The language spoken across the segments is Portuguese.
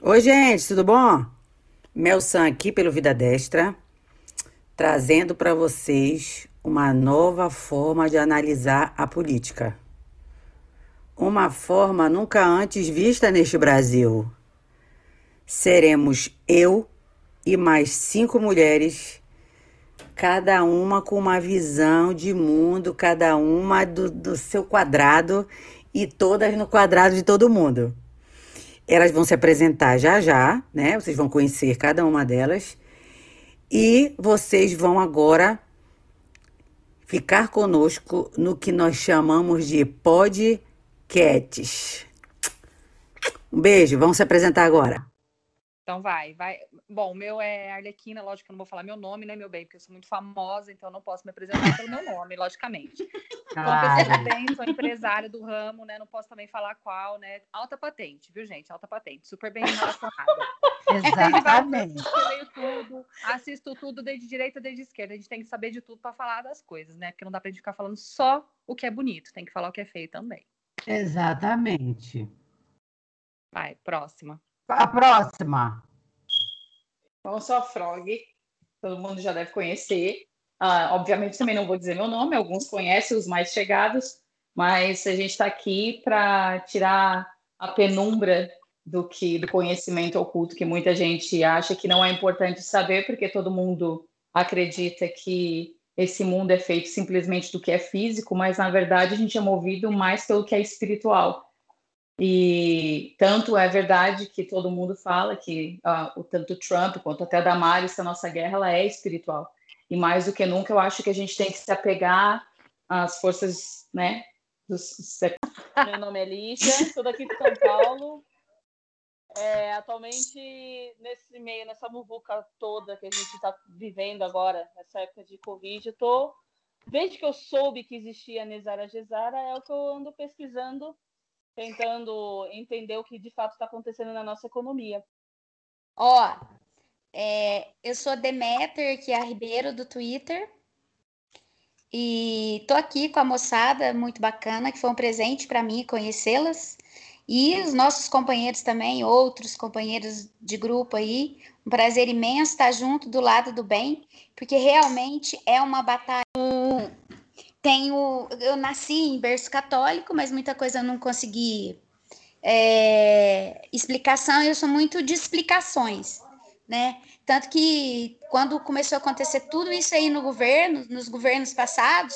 Oi, gente, tudo bom? Mel San aqui pelo Vida Destra, trazendo para vocês uma nova forma de analisar a política. Uma forma nunca antes vista neste Brasil. Seremos eu e mais cinco mulheres, cada uma com uma visão de mundo, cada uma do, do seu quadrado e todas no quadrado de todo mundo. Elas vão se apresentar já já, né? Vocês vão conhecer cada uma delas. E vocês vão agora ficar conosco no que nós chamamos de podcasts. Um beijo, vamos se apresentar agora. Então vai, vai. Bom, o meu é Arlequina, lógico que eu não vou falar meu nome, né, meu bem, porque eu sou muito famosa, então eu não posso me apresentar pelo meu nome, logicamente. Claro. Então, bem, sou empresária do ramo, né, não posso também falar qual, né, alta patente, viu, gente, alta patente, super bem relacionada. Exatamente. Eu tudo, assisto tudo desde direita, desde esquerda, a gente tem que saber de tudo para falar das coisas, né, porque não dá pra gente ficar falando só o que é bonito, tem que falar o que é feio também. Exatamente. Vai, próxima. A próxima. Eu sou a Frog, todo mundo já deve conhecer. Uh, obviamente, também não vou dizer meu nome, alguns conhecem, os mais chegados, mas a gente está aqui para tirar a penumbra do que do conhecimento oculto que muita gente acha que não é importante saber, porque todo mundo acredita que esse mundo é feito simplesmente do que é físico, mas na verdade a gente é movido mais pelo que é espiritual. E tanto é verdade que todo mundo fala que uh, o tanto Trump quanto até Damares, que a nossa guerra ela é espiritual. E mais do que nunca, eu acho que a gente tem que se apegar às forças, né? Dos... Meu nome é Lígia, sou daqui de São Paulo. É, atualmente, nesse meio, nessa muvuca toda que a gente está vivendo agora, nessa época de Covid, eu tô, desde que eu soube que existia a Nesara Gesara, é o que eu ando pesquisando tentando entender o que de fato está acontecendo na nossa economia. Ó, é, eu sou Demeter, que é a Ribeiro do Twitter. E tô aqui com a moçada muito bacana, que foi um presente para mim conhecê-las. E os nossos companheiros também, outros companheiros de grupo aí. Um prazer imenso estar junto do lado do bem, porque realmente é uma batalha tenho, eu nasci em berço católico, mas muita coisa eu não consegui é, explicação. Eu sou muito de explicações, né? Tanto que quando começou a acontecer tudo isso aí no governo, nos governos passados,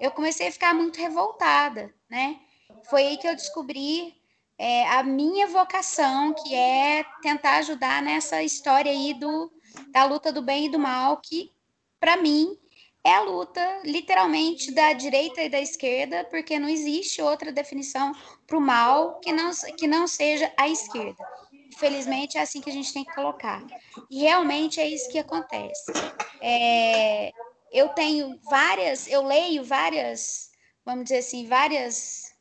eu comecei a ficar muito revoltada, né? Foi aí que eu descobri é, a minha vocação, que é tentar ajudar nessa história aí do, da luta do bem e do mal, que para mim é a luta, literalmente, da direita e da esquerda, porque não existe outra definição para o mal que não, que não seja a esquerda. Infelizmente, é assim que a gente tem que colocar. E realmente é isso que acontece. É, eu tenho várias, eu leio várias, vamos dizer assim, várias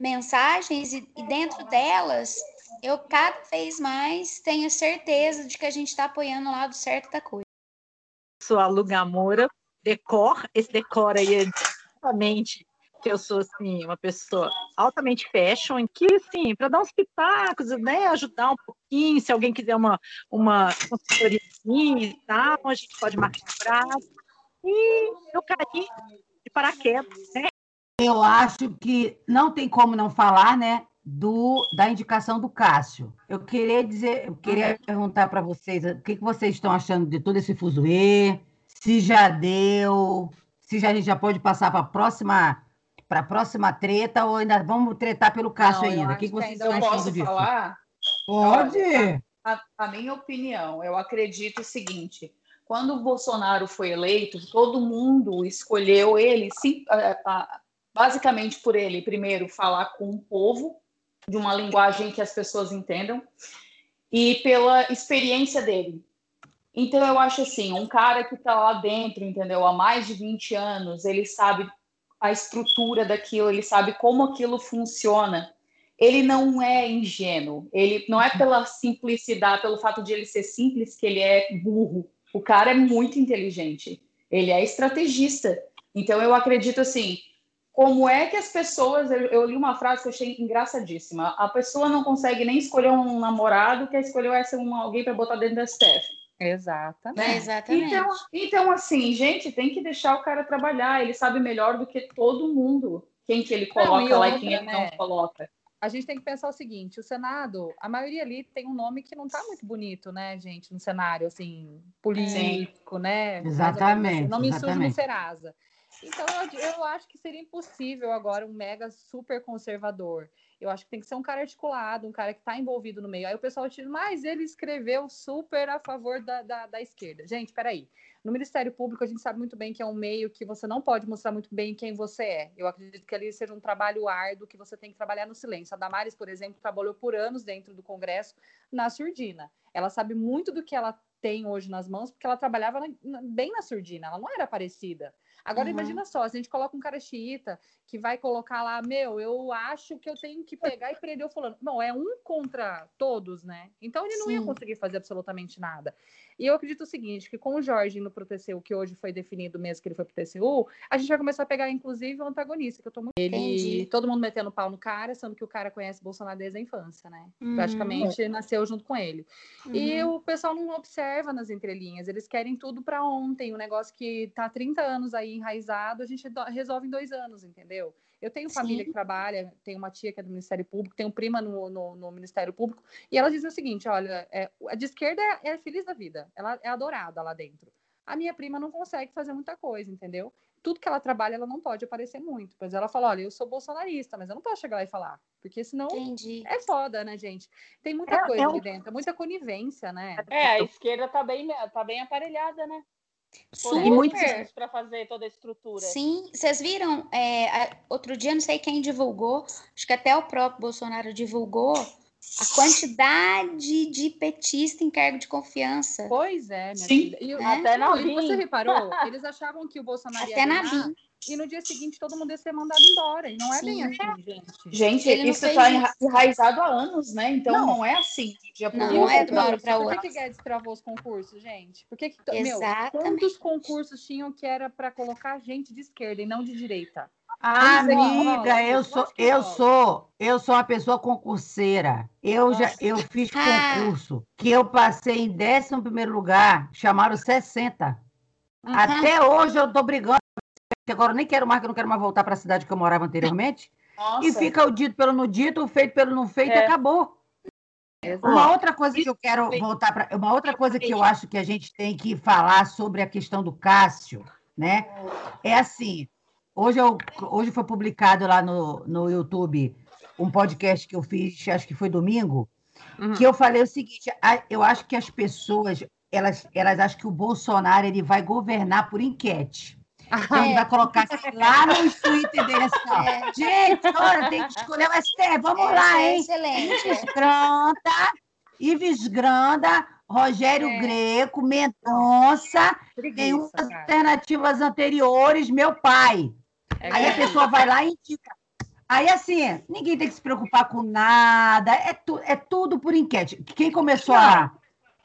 mensagens, e, e dentro delas, eu cada vez mais tenho certeza de que a gente está apoiando o lado certo da coisa. Sou a Lu Gamora, decor, esse decor aí é exatamente que eu sou assim uma pessoa altamente fashion, que assim, para dar uns pitacos, né, ajudar um pouquinho, se alguém quiser uma uma consultoria e tal, a gente pode marcar um braço. E eu caí de paraquedas, né? Eu acho que não tem como não falar, né, do, da indicação do Cássio. Eu queria dizer, eu queria perguntar para vocês o que, que vocês estão achando de todo esse fuzuê, se já deu, se já, a gente já pode passar para a próxima para a próxima treta ou ainda vamos tretar pelo Cássio Não, ainda? O que, que vocês estão achando disso? Falar? Pode. A, a, minha opinião, eu acredito o seguinte: quando o Bolsonaro foi eleito, todo mundo escolheu ele, sim, basicamente por ele, primeiro, falar com o povo de uma linguagem que as pessoas entendam e pela experiência dele. Então, eu acho assim: um cara que está lá dentro, entendeu? Há mais de 20 anos, ele sabe a estrutura daquilo, ele sabe como aquilo funciona. Ele não é ingênuo, ele não é pela simplicidade, pelo fato de ele ser simples, que ele é burro. O cara é muito inteligente, ele é estrategista. Então, eu acredito assim: como é que as pessoas. Eu, eu, li uma frase que eu achei engraçadíssima. A pessoa não consegue nem escolher um namorado, quer escolher essa um, alguém para botar dentro da STF. Exatamente. Né? Exatamente. Então, então, assim, gente, tem que deixar o cara trabalhar. Ele sabe melhor do que todo mundo quem que ele coloca não, e lá outra, e quem ele né? não coloca. A gente tem que pensar o seguinte: o Senado, a maioria ali tem um nome que não está muito bonito, né, gente, no cenário assim político, Sim. né? Exatamente. Nome exatamente. sujo no Serasa. Então, eu, eu acho que seria impossível agora um mega super conservador. Eu acho que tem que ser um cara articulado, um cara que está envolvido no meio. Aí o pessoal diz, mas ele escreveu super a favor da, da, da, esquerda. Gente, peraí. No Ministério Público, a gente sabe muito bem que é um meio que você não pode mostrar muito bem quem você é. Eu acredito que ali seja um trabalho árduo que você tem que trabalhar no silêncio. A Damares, por exemplo, trabalhou por anos dentro do Congresso na surdina. Ela sabe muito do que ela tem hoje nas mãos, porque ela trabalhava na, bem na surdina, ela não era parecida. Agora, uhum. imagina só, se a gente coloca um cara xiita que vai colocar lá, meu, eu acho que eu tenho que pegar e prender o fulano. Não, é um contra todos, né? Então ele não Sim. ia conseguir fazer absolutamente nada. E eu acredito o seguinte, que com o Jorge no pro TCU, que hoje foi definido mesmo que ele foi pro TCU, a gente vai começar a pegar, inclusive, o antagonista, que eu tô muito... Ele, todo mundo metendo pau no cara, sendo que o cara conhece Bolsonaro desde a infância, né? Uhum. Praticamente nasceu junto com ele. Uhum. E o pessoal não observa nas entrelinhas, eles querem tudo para ontem, um negócio que tá há 30 anos aí enraizado, a gente resolve em dois anos, entendeu? Eu tenho família Sim. que trabalha, tenho uma tia que é do Ministério Público, tenho prima no, no, no Ministério Público, e ela diz o seguinte: olha, é, a de esquerda é, é feliz da vida, ela é adorada lá dentro. A minha prima não consegue fazer muita coisa, entendeu? Tudo que ela trabalha, ela não pode aparecer muito. Pois ela fala: olha, eu sou bolsonarista, mas eu não posso chegar lá e falar, porque senão Entendi. é foda, né, gente? Tem muita é, coisa é um... ali dentro, muita conivência, né? É, a esquerda tá bem, tá bem aparelhada, né? Sim, muitos para fazer toda a estrutura. Sim, vocês viram? É, outro dia, não sei quem divulgou, acho que até o próprio Bolsonaro divulgou a quantidade de petista em cargo de confiança. Pois é, minha Sim. filha. E, é? Até na Você reparou? Eles achavam que o Bolsonaro até ia na ganhar, e no dia seguinte todo mundo ia ser mandado embora. E não é Sim. bem assim, gente. Gente, Ele isso está enraizado há anos, né? Então não, não é assim. Dia não, não é de uma hora para outra. Por que, que Guedes travou os concursos, gente? Por que, que meu, quantos concursos tinham que era para colocar gente de esquerda e não de direita? Ah, amiga, eu sou, eu sou, eu sou uma pessoa concurseira. Eu já, eu fiz ah. concurso que eu passei em 11 primeiro lugar, chamaram 60. Uhum. Até hoje eu tô brigando agora eu nem quero mais, que eu não quero mais voltar para a cidade que eu morava anteriormente. Nossa. E fica o dito pelo no dito, o feito pelo não feito, é. acabou. Exato. Uma outra coisa que eu quero voltar para. Uma outra coisa que eu acho que a gente tem que falar sobre a questão do Cássio, né? É assim. Hoje, eu, hoje foi publicado lá no, no YouTube um podcast que eu fiz, acho que foi domingo, uhum. que eu falei o seguinte: eu acho que as pessoas elas, elas acham que o Bolsonaro ele vai governar por enquete. Então, ele vai colocar lá no Twitter dele assim, é. gente, olha, tem que escolher o STF, vamos é, lá, hein? Excelente. Ives Granda, Ives Granda, Rogério é. Greco, Mendonça, tem umas alternativas anteriores, meu pai. É Aí a pessoa vai lá e indica. Aí, assim, ninguém tem que se preocupar com nada, é, tu, é tudo por enquete. Quem começou a,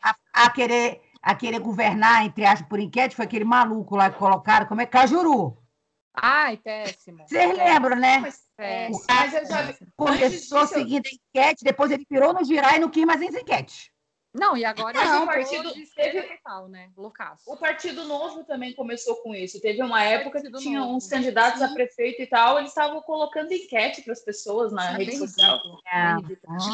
a, a querer a querer governar, entre aspas, por enquete, foi aquele maluco lá que colocaram, como é Cajuru. Ai, péssimo. Vocês lembram, né? Mas, é, o cara já... começou seguindo a enquete, depois ele virou no girar e não quis mais as enquetes. Não, e agora não, o partido teve total, né? Loucaço. O Partido Novo também começou com isso. Teve uma época que tinha novo. uns candidatos Sim. a prefeito e tal, eles estavam colocando enquete para as pessoas na rede social. É.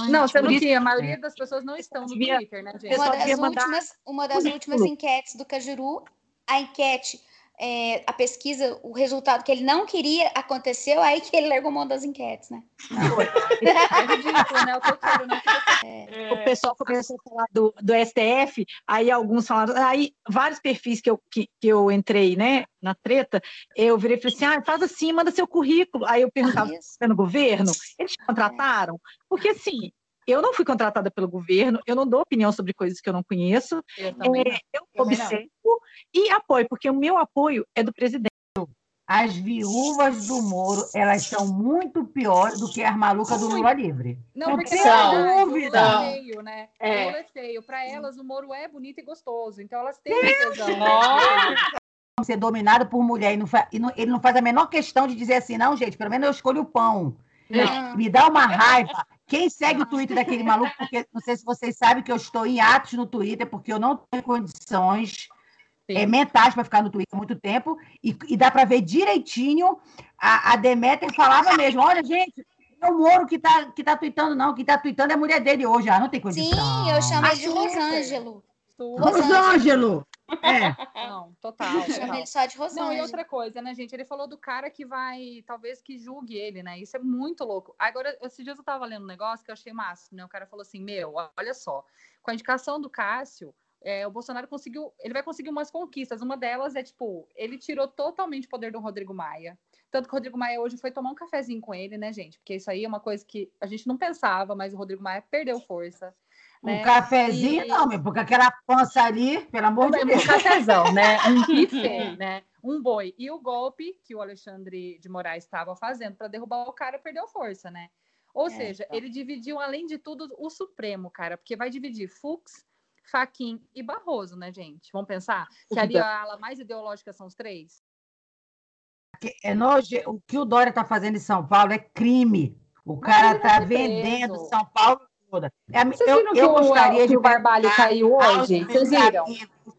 Não, você não tinha. A maioria das pessoas não estão no Twitter, né, gente? Uma das, últimas, uma das últimas enquetes do Cajuru, a enquete é, a pesquisa, o resultado que ele não queria aconteceu, aí que ele largou mão das enquetes, né? é ridículo, né? O né? É. Pessoal começou a falar do, do STF, aí alguns falaram, aí vários perfis que eu, que, que eu entrei, né, na treta, eu virei e falei assim, ah, faz assim, manda seu currículo. Aí eu perguntava, ah, no governo? Eles te contrataram? Porque assim, eu não fui contratada pelo governo, eu não dou opinião sobre coisas que eu não conheço. Eu, é, eu observo e apoio, porque o meu apoio é do presidente. As viúvas do Moro, elas são muito piores do que as malucas do Lula livre. Não, porque são. dúvida. Lula é feio, né? É. Lula é feio. Para elas, o Moro é bonito e gostoso. Então elas têm tesão. ser dominado por mulher e, não fa- e não- ele não faz a menor questão de dizer assim, não, gente, pelo menos eu escolho o pão. Não. Me dá uma raiva. Quem segue o Twitter daquele maluco, porque não sei se vocês sabem que eu estou em atos no Twitter, porque eu não tenho condições Sim. é, mentais para ficar no Twitter há muito tempo, e, e dá para ver direitinho. A, a Demeter falava mesmo: olha, gente, é o Moro que está que tá tweetando, não. Quem está tweetando é a mulher dele hoje. Ah, não tem condição. Sim, eu chamo ele de. Rosângelo. Rosângelo! É. Não, total. Total. ele só de Não, e outra coisa, né, gente? Ele falou do cara que vai, talvez que julgue ele, né? Isso é muito louco. Agora, esses dias eu tava lendo um negócio que eu achei massa, né? O cara falou assim: Meu, olha só, com a indicação do Cássio, é, o Bolsonaro conseguiu, ele vai conseguir umas conquistas. Uma delas é, tipo, ele tirou totalmente o poder do Rodrigo Maia. Tanto que o Rodrigo Maia hoje foi tomar um cafezinho com ele, né, gente? Porque isso aí é uma coisa que a gente não pensava, mas o Rodrigo Maia perdeu força. Um né? cafezinho, E- não, meu, porque aquela pança ali, pelo amor de um Deus. cafezão, né? Um buffet, né? Um boi. E o golpe que o Alexandre de Moraes estava fazendo para derrubar o cara perdeu força, né? Ou É, seja, então. ele dividiu, além de tudo, o Supremo, cara, porque vai dividir Fux, Faquin e Barroso, né, gente? Vamos pensar que ali a ala mais ideológica são os três? É noje... O que o Dória está fazendo em São Paulo é crime. O cara está ser vendendo. São Paulo toda. É, Vocês eu viram que eu o- gostaria que de o Barbalho caiu hoje? Vocês viram?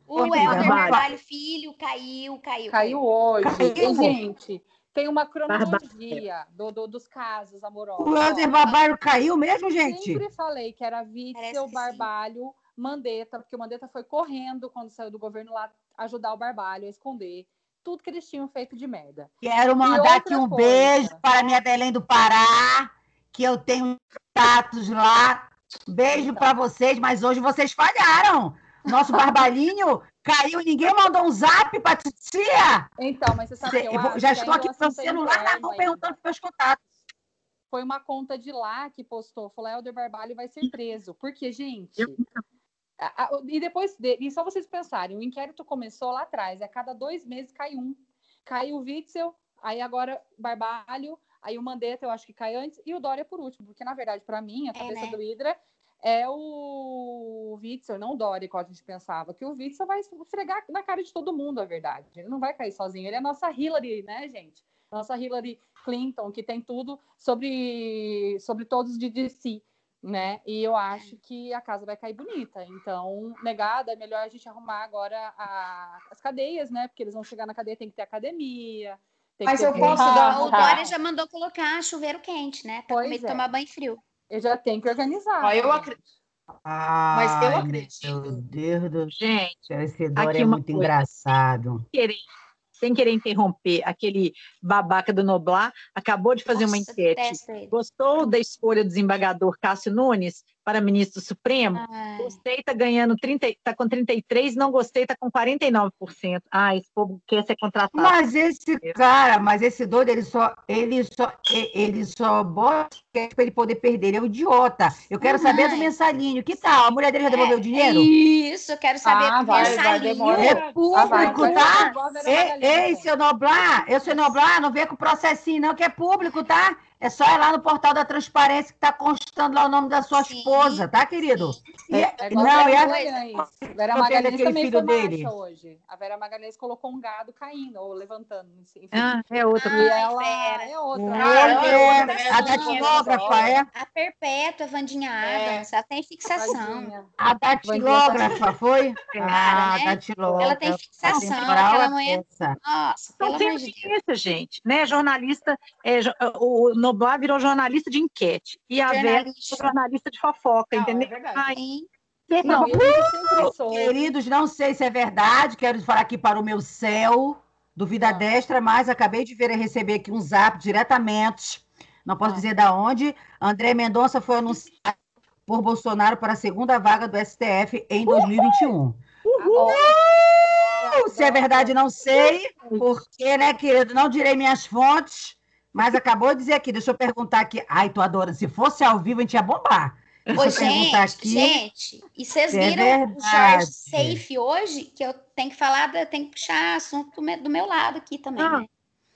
O Helder Barbalho? Barbalho Filho caiu, caiu. Caiu hoje. Caiu. E, gente, tem uma cronologia do, do- dos casos amorosos. O Helder Barbalho caiu mesmo, gente? Sempre falei que era Witzel, que sim. Barbalho, Mandetta, porque o Mandetta foi correndo quando saiu do governo lá ajudar o Barbalho a esconder tudo que eles tinham feito de merda. Quero mandar aqui um coisa. beijo para minha Belém do Pará, que eu tenho status lá. Beijo para vocês, mas hoje vocês falharam. Nosso barbalhinho caiu e ninguém mandou um zap para titia. Então, mas você sabe Cê- que eu eu vou- já estou aqui com o é celular na mão perguntando para meus contatos. Foi uma conta de lá que postou, falou, Helder Barbalho vai ser preso. Porque, gente... a- e depois, de, e só vocês pensarem, o inquérito começou lá atrás, a cada dois meses cai um. Caiu o Witzel, aí agora Barbalho, aí o Mandetta eu acho que cai antes, e o Dória por último, porque na verdade, para mim, a cabeça né? do Hidra é o Witzel, não o Dória, igual a gente pensava, que o Witzel vai esfregar na cara de todo mundo, a verdade. Ele não vai cair sozinho, ele é a nossa Hillary, né, gente? Nossa Hillary Clinton, que tem tudo sobre, sobre todos de, si, né? E eu acho que a casa vai cair bonita. Então, negada, é melhor a gente arrumar agora a- as cadeias, né? Porque eles vão chegar na cadeia, tem que ter academia. Tem Mas eu posso dar- O Dória já mandou colocar chuveiro quente, né? Pra Pois comer- é. tomar banho frio. Eu já tenho que organizar. Ó, eu acre- gente? Mas eu acredito. Meu Deus do Gente, céu, esse Dória Aqui é uma muito coisa. engraçado. querer, sem querer interromper, aquele babaca do Noblar acabou de fazer uma Nossa, enquete. detesto ele. Gostou da escolha do desembargador Cássio Nunes para ministro Supremo? Ai. Gostei, tá ganhando 30, tá com 33, não gostei, tá com 49%. Ah, esse povo quer ser contratado. Mas esse cara, mas esse doido, ele só, ele só, e- ele só bota para ele poder perder. Ele é um idiota. Eu quero saber do Ai. mensalinho. Que tal? A mulher dele já devolveu o dinheiro? Isso, eu quero saber Ah, do vai, mensalinho. É Ah, vai, público, vai, tá? Ei, ei, seu Noblar, eu, seu Noblar, não vem com processinho, não, que é público, tá? É só ir lá no portal da transparência que tá constando lá o nome da sua Sim, esposa, tá, querido? E- É igual não, a e Vera a, Magalhães. Vera Não Magalhães também filho dele? hoje. A Vera Magalhães colocou um gado caindo ou levantando. Enfim. Ah, é outra. E Ai, ela Vera. é outra. é, Ela é, outra, a né? datilógrafa, é? A Perpétua, Vandinha É. Adams, ela tem fixação. A datilógrafa, foi? Ah, né? datilógrafa. Ela tem A fixação, aquela é mulher. Nossa, Então pelo tem amor de Deus. audiência, gente, né? Jornalista, é, o Noblar virou jornalista de enquete e a Vera Jornalista. de fofoca, Não, é entendeu? Sim. você Não, e. Queridos, não sei se é verdade, quero falar aqui para o meu céu, do Vida Ah. Destra, mas acabei de ver receber aqui um zap diretamente, não posso Ah. dizer da onde. André Mendonça foi anunciado por Bolsonaro para a segunda vaga do STF em 2021. Uh, se é verdade, não sei, porque, né, querido, não direi minhas fontes, mas acabou de dizer aqui, deixa eu perguntar aqui. Ai, tô adorando, se fosse ao vivo, a gente ia bombar. Deixa Ô, eu perguntar gente, aqui. gente, e vocês é viram o verdade. Jorge Safe hoje? Que eu tenho que falar, da- tenho que puxar assunto do meu, do meu lado aqui também, Ah, né?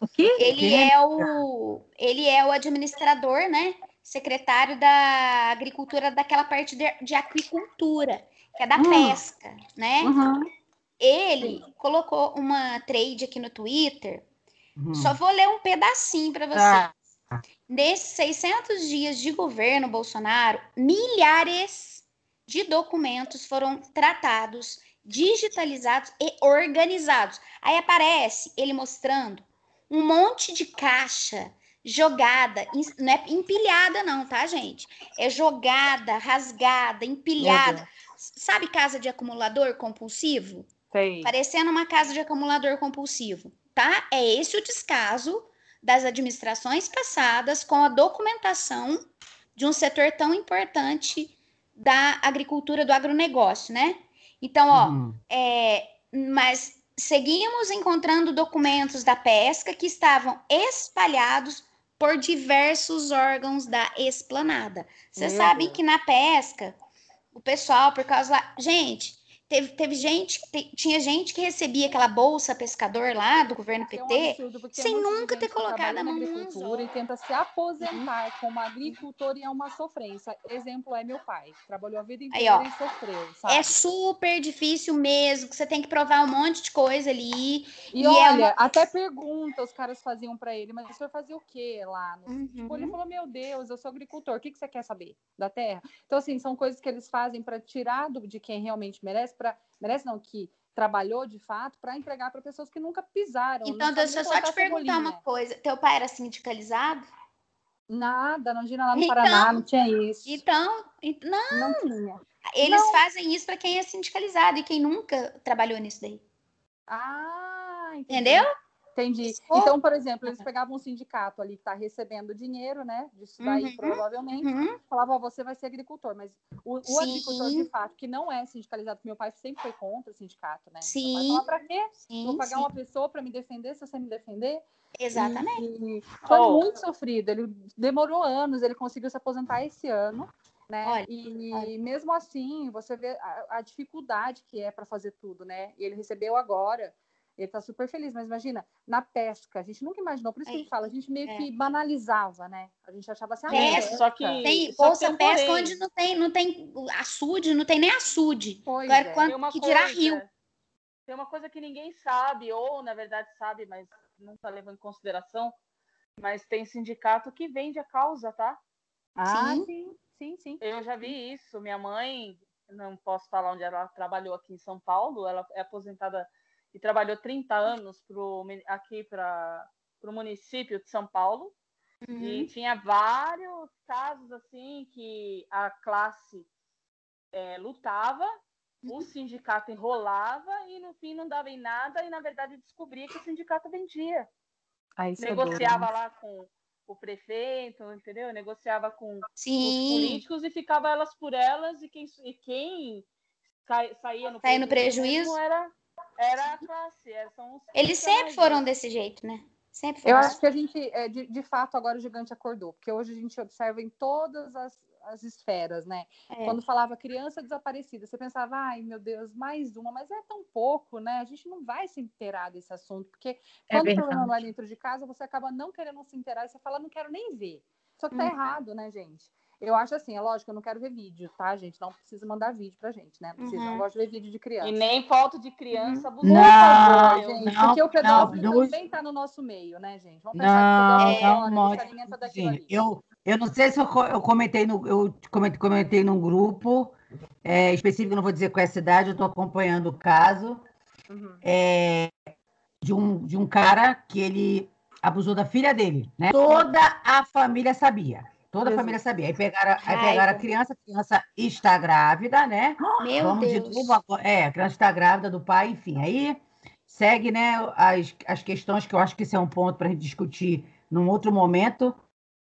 o quê? Ele quê? é o ele é o administrador, né? Secretário da Agricultura daquela parte de, de aquicultura, que é da Hum. pesca, né? Uhum. Ele colocou uma trade aqui no Twitter. Hum. Só vou ler um pedacinho para você. Tá. Nesses 600 dias de governo Bolsonaro, milhares de documentos foram tratados, digitalizados e organizados. Aí aparece ele mostrando um monte de caixa jogada, não é empilhada não, tá, gente? É jogada, rasgada, empilhada. Sabe casa de acumulador compulsivo? Sei. parecendo uma casa de acumulador compulsivo, tá? É esse o descaso das administrações passadas com a documentação de um setor tão importante da agricultura, do agronegócio, né? Então, ó, Hum. é, mas seguimos encontrando documentos da pesca que estavam espalhados por diversos órgãos da esplanada. Vocês Meu sabem que na pesca, o pessoal, por causa lá. Gente, teve, teve gente, te- tinha gente que recebia aquela bolsa pescador lá do governo É um PT. absurdo, sem nunca ter colocado a na mão no agricultura e tenta se aposentar como agricultor e é uma sofrência. Exemplo é meu pai, trabalhou a vida Aí, inteira ó. e sofreu, sabe? É super difícil mesmo, que você tem que provar um monte de coisa ali. E, e é olha, uma- até pergunta os caras faziam pra ele, mas o senhor fazia o quê lá? No... Tipo, ele Uhum. falou, meu Deus, eu sou agricultor, o que, que você quer saber da terra? Então, assim, são coisas que eles fazem para tirar do, de quem realmente merece, para merece não, que trabalhou de fato, para entregar para pessoas que nunca pisaram. Então, deixa eu só te perguntar uma coisa. Teu pai era sindicalizado? Nada, não tinha lá no Então- Paraná, não tinha isso. Então, ent- não, Não tinha. eles Não. fazem isso para quem é sindicalizado e quem nunca trabalhou nisso daí. Ah, entendi. Entendeu? Entendi. Então, por exemplo, eles pegavam um sindicato ali que está recebendo dinheiro, né? Disso daí, Uhum. provavelmente. Uhum. Falava, ó, você vai ser agricultor, mas o, o agricultor, de fato, que não é sindicalizado, meu pai sempre foi contra o sindicato, né? Meu pai Sim. falava, pra quê? Sim, Vou pagar sim, uma pessoa para me defender se você me defender? exatamente. E foi Oh. muito sofrido. Ele demorou anos, ele conseguiu se aposentar esse ano. Né? Olha, e mesmo assim, você vê a, a dificuldade que é para fazer tudo, né? E ele recebeu agora, ele tá super feliz, mas imagina, na pesca, a gente nunca imaginou, por isso que a gente fala, a gente meio É. que banalizava, né? A gente achava assim, ah, Pesca, pesca. Só que Tem só que bolsa pesca onde não tem, não tem açude, não tem nem açude. Pois Agora, é. quando Tem uma que dirá coisa- rio. Tem uma coisa que ninguém sabe, ou na verdade sabe, mas não está levando em consideração. Mas tem sindicato que vende a causa, tá? Ah, Sim. sim, sim, sim. Eu já vi isso. Minha mãe, não posso falar onde ela trabalhou aqui em São Paulo, ela é aposentada e trabalhou 30 anos pro, aqui para o município de São Paulo. E Uhum. tinha vários casos assim que a classe eh, lutava, o sindicato enrolava e no fim não dava em nada e na verdade descobria que o sindicato vendia. É duro, Negociava né? lá com o prefeito, entendeu? Negociava com os Sim. políticos e ficava elas por elas e quem, e quem sa- saía no mesmo prejuízo. era, era a classe. é, São os Eles sempre foram desse jeito, né? Sempre Eu foram. acho que a gente, é, de, de fato, agora o gigante acordou, porque hoje a gente observa em todas as, as esferas, né? É. Quando falava criança desaparecida, você pensava, ai meu Deus, mais uma, mas é tão pouco, né? A gente não vai se inteirar desse assunto, porque É quando o problema não é verdade. dentro de casa, você acaba não querendo se inteirar e você fala, não quero nem ver. Só que tá Hum. errado, né, gente? Eu acho assim, é lógico, eu não quero ver vídeo, tá, gente? Não precisa mandar vídeo pra gente, né? Não precisa, Uhum. não gosto de ver vídeo de criança. E nem foto de criança abusada. Não, favor, gente, não, porque o pedófilo não, também tá no nosso meio, né, gente? Vamos pensar que Não, o não, pedófilo ele Modi, se alimenta daquilo ali. eu, eu não sei se eu, eu comentei no eu comentei, comentei num grupo é, específico, não vou dizer qual é a cidade, eu estou acompanhando o caso Uhum. é, de, um, de um cara que ele abusou da filha dele, né? Toda a família sabia. Toda a família sabia. Aí pegaram, aí pegaram a criança, a criança está grávida, né? Meu Vamos de Deus. novo agora. É, a criança está grávida do pai, enfim. Aí segue, né, as, as questões que eu acho que isso é um ponto para a gente discutir num outro momento.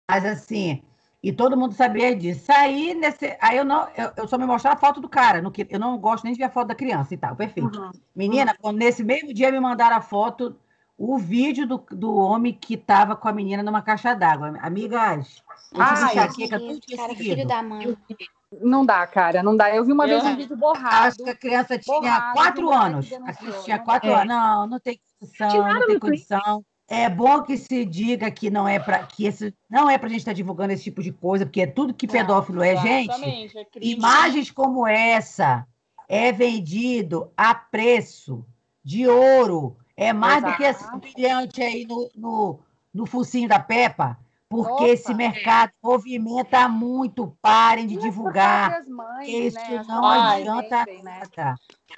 Mas assim, e todo mundo sabia disso. Aí, nesse, aí eu não, eu, eu só me mostrar a foto do cara. não que- eu não gosto nem de ver a foto da criança e tal, perfeito. Uhum. Menina, quando nesse mesmo dia me mandaram a foto, o vídeo do, do homem que estava com a menina numa caixa d'água. Amigas, eu Ai, enxaqueca tudo cara, filho da mãe. Não dá, cara, não dá. Eu vi uma Eu- vez um vídeo borrado. Acho que a criança tinha borrado, quatro anos. A criança tinha não quatro dá. anos. Não, não tem condição, não tem condição. É bom que se diga que não é para que esse não é para gente estar divulgando esse tipo de coisa, porque é tudo que Não, pedófilo é, gente. Exatamente, é. Imagens como essa é vendido a preço de ouro. É mais do que esse Exato. brilhante aí no, no, no focinho da Peppa, porque Opa, esse mercado movimenta muito. Parem de E as divulgar. mães, Isso né? Não próprias adianta vendem, né? nada.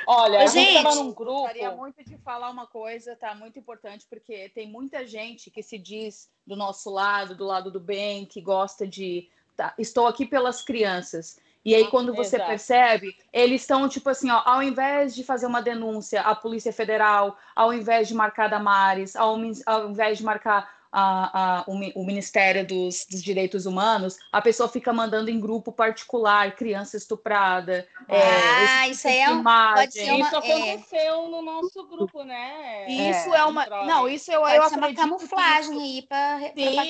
Olha, a gente estava num grupo. Gostaria muito de falar uma coisa, tá? Muito importante, porque tem muita gente que se diz do nosso lado, do lado do bem, que gosta de. tá, estou aqui pelas crianças. E aí, quando você Exato. percebe, eles estão tipo assim, ó, ao invés de fazer uma denúncia à Polícia Federal, ao invés de marcar a Damares, ao, ao invés de marcar a- a- o, o Ministério dos, dos Direitos Humanos, a pessoa fica mandando em grupo particular, criança estuprada. é, Ah, esse isso aí é um- imagem. pode ser uma- Isso é. aconteceu no nosso grupo, né? Isso é, uma. Troca. Não, isso eu, eu uma acredito. que camuflagem isso- aí para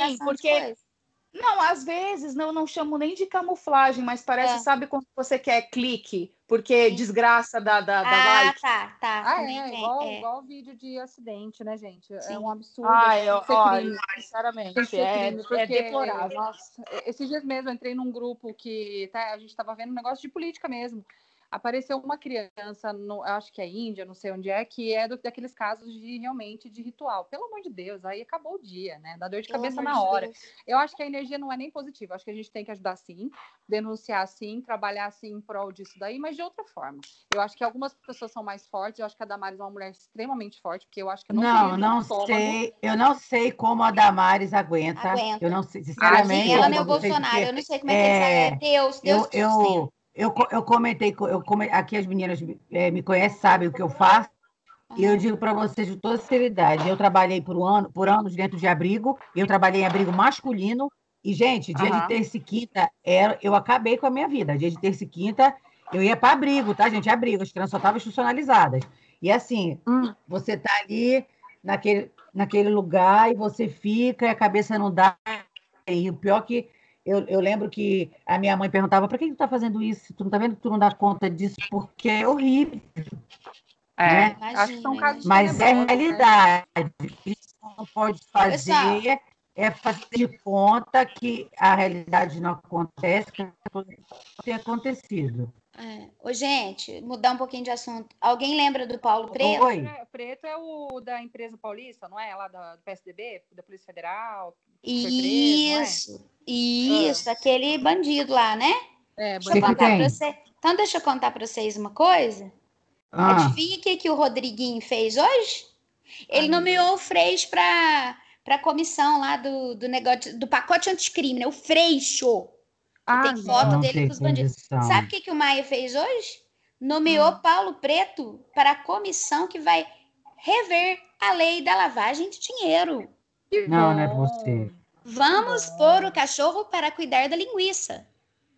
Sim, porque- de coisas. Não, às vezes não, não chamo nem de camuflagem, mas parece, É. sabe, quando você quer clique, porque desgraça da, da, da Ah, like. tá, tá. Ah, é, tem, igual, é. igual vídeo de acidente, né, gente? Sim. É um absurdo. Ai, tem ó, crime. sinceramente, é, crime, é deplorável. Nossa, esses dias mesmo eu entrei num grupo que tá, a gente estava vendo um negócio de política mesmo. Apareceu uma criança, no, eu acho que é Índia, não sei onde é, que é do- daqueles casos de realmente de ritual. Pelo amor de Deus, aí acabou o dia, né? Dá dor de Pelo cabeça na de hora. Deus. Eu acho que a energia não é nem positiva. Eu acho que a gente tem que ajudar sim, denunciar sim, trabalhar sim em prol disso daí, mas de outra forma. Eu acho que algumas pessoas são mais fortes. Eu acho que a Damares é uma mulher extremamente forte, porque eu acho que eu não Não, não sei. Eu não sei como a Damares aguenta. Aguenta. Eu não sei, sinceramente. ela eu nem o Bolsonaro. Eu não sei como é que eles É, é Deus, Deus Eu, que eu, eu, eu comentei, co- eu aqui as meninas eh, me conhecem, sabem o que eu faço, e eu digo para vocês de toda sinceridade, eu trabalhei por, um ano, por anos dentro de abrigo, eu trabalhei em abrigo masculino, e, gente, dia Aham. de terça e quinta, era, eu acabei com a minha vida. Dia de terça e quinta, eu ia para abrigo, tá, gente? Abrigo, as crianças só estavam institucionalizadas. E assim, Hum. você tá ali naquele, naquele lugar e você fica e a cabeça não dá. E o pior que eu, eu lembro que a minha mãe perguntava: por que tu tá fazendo isso? Tu não tá vendo que tu não dá conta disso? Porque é horrível. É, né? acho que são Imagina, casos Mas é tenebrosos, né? realidade. O que não pode Pessoal. fazer é fazer de conta que a realidade não acontece, que não tem acontecido. É. Ô, gente, mudar um pouquinho de assunto. Alguém lembra do Paulo Preto? Oi. Preto é- Preto é o da empresa paulista, não é? Lá da, do PSDB, da Polícia Federal. que foi preso, é? Isso, isso, aquele bandido lá, né? É, Deixa eu contar você. Então, deixa eu contar pra vocês uma coisa. Ah, Adivinha o que, que o Rodriguinho fez hoje? Ele meu nomeou o Freixo para a comissão lá do, do negócio do pacote anticrime, né? O Freixo. Ah, tem foto não dele com os bandidos. condição. Sabe o que, que o Maia fez hoje? Nomeou Hum. Paulo Preto para a comissão que vai rever a lei da lavagem de dinheiro. Não, não é você. Vamos pôr o cachorro para cuidar da linguiça.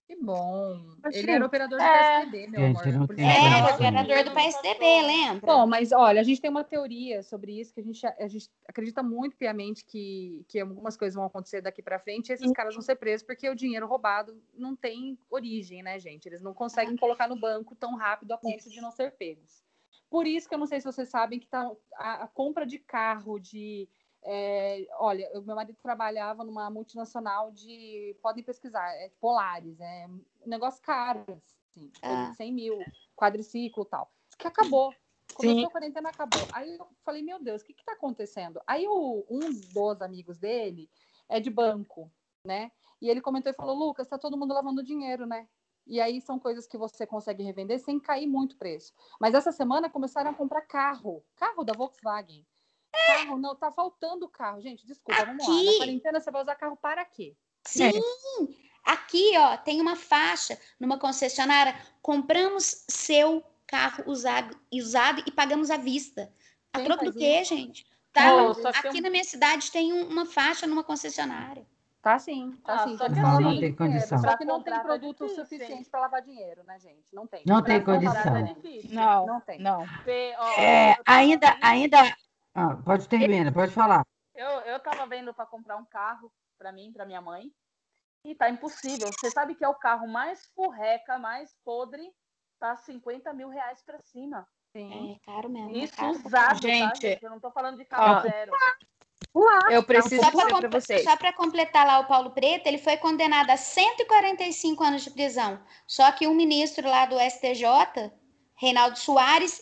Que bom. Ele sim, era operador do é. PSDB, meu Gente, amor. não que É, ele é operador do PSDB, lembra? Bom, mas olha, a gente tem uma teoria sobre isso que a gente, a gente acredita muito piamente que, que algumas coisas vão acontecer daqui para frente e esses caras vão ser presos porque o dinheiro roubado não tem origem, né, gente? Eles não conseguem colocar no banco tão rápido a ponto de não ser pegos. Por isso que eu não sei se vocês sabem que tá a, a compra de carro, de. É, olha, o meu marido trabalhava numa multinacional de. Podem pesquisar, é Polares, é um negócio caro, assim, coisa Ah. de 100 mil, quadriciclo e tal. Que acabou. Começou Sim. a quarentena, acabou. Aí eu falei, meu Deus, o que que tá acontecendo? Aí o, um dos amigos dele é de banco, né? E ele comentou e falou, Lucas, tá todo mundo lavando dinheiro, né? E aí são coisas que você consegue revender sem cair muito preço. Mas essa semana começaram a comprar carro. Carro da Volkswagen. Carro, não, tá faltando carro. Gente, desculpa, vamos lá. Aqui- Na quarentena você vai usar carro para quê? Sim! Aqui, ó, tem uma faixa numa concessionária. Compramos seu carro usado, usado e pagamos à vista. A Quem troco do quê, gente? Tá? Que aqui tem um- na minha cidade tem um- uma faixa numa concessionária. Tá sim, tá Ah, sim. só que falando não de tem dinheiro. condição. Só que não tem Pra comprar tá produto difícil, suficiente para lavar dinheiro, né, gente? Não tem. Não tem Pra comprar condição. tá difícil. Não, Não tem. não. Ó, É, ainda, ainda. Ah, pode terminar, pode falar. Eu, eu tava vendo para comprar um carro para mim, para minha mãe, e tá impossível. Você sabe que é o carro mais furreca, mais podre, tá 50 mil reais para cima. Sim. É caro mesmo. é Isso caro pra usado, tá, Gente, gente? Eu não tô falando de carro ó, zero. Eu preciso Só dizer para para você. só pra completar lá o Paulo Preto, ele foi condenado a 145 anos de prisão. Só que um ministro lá do STJ Reinaldo Soares,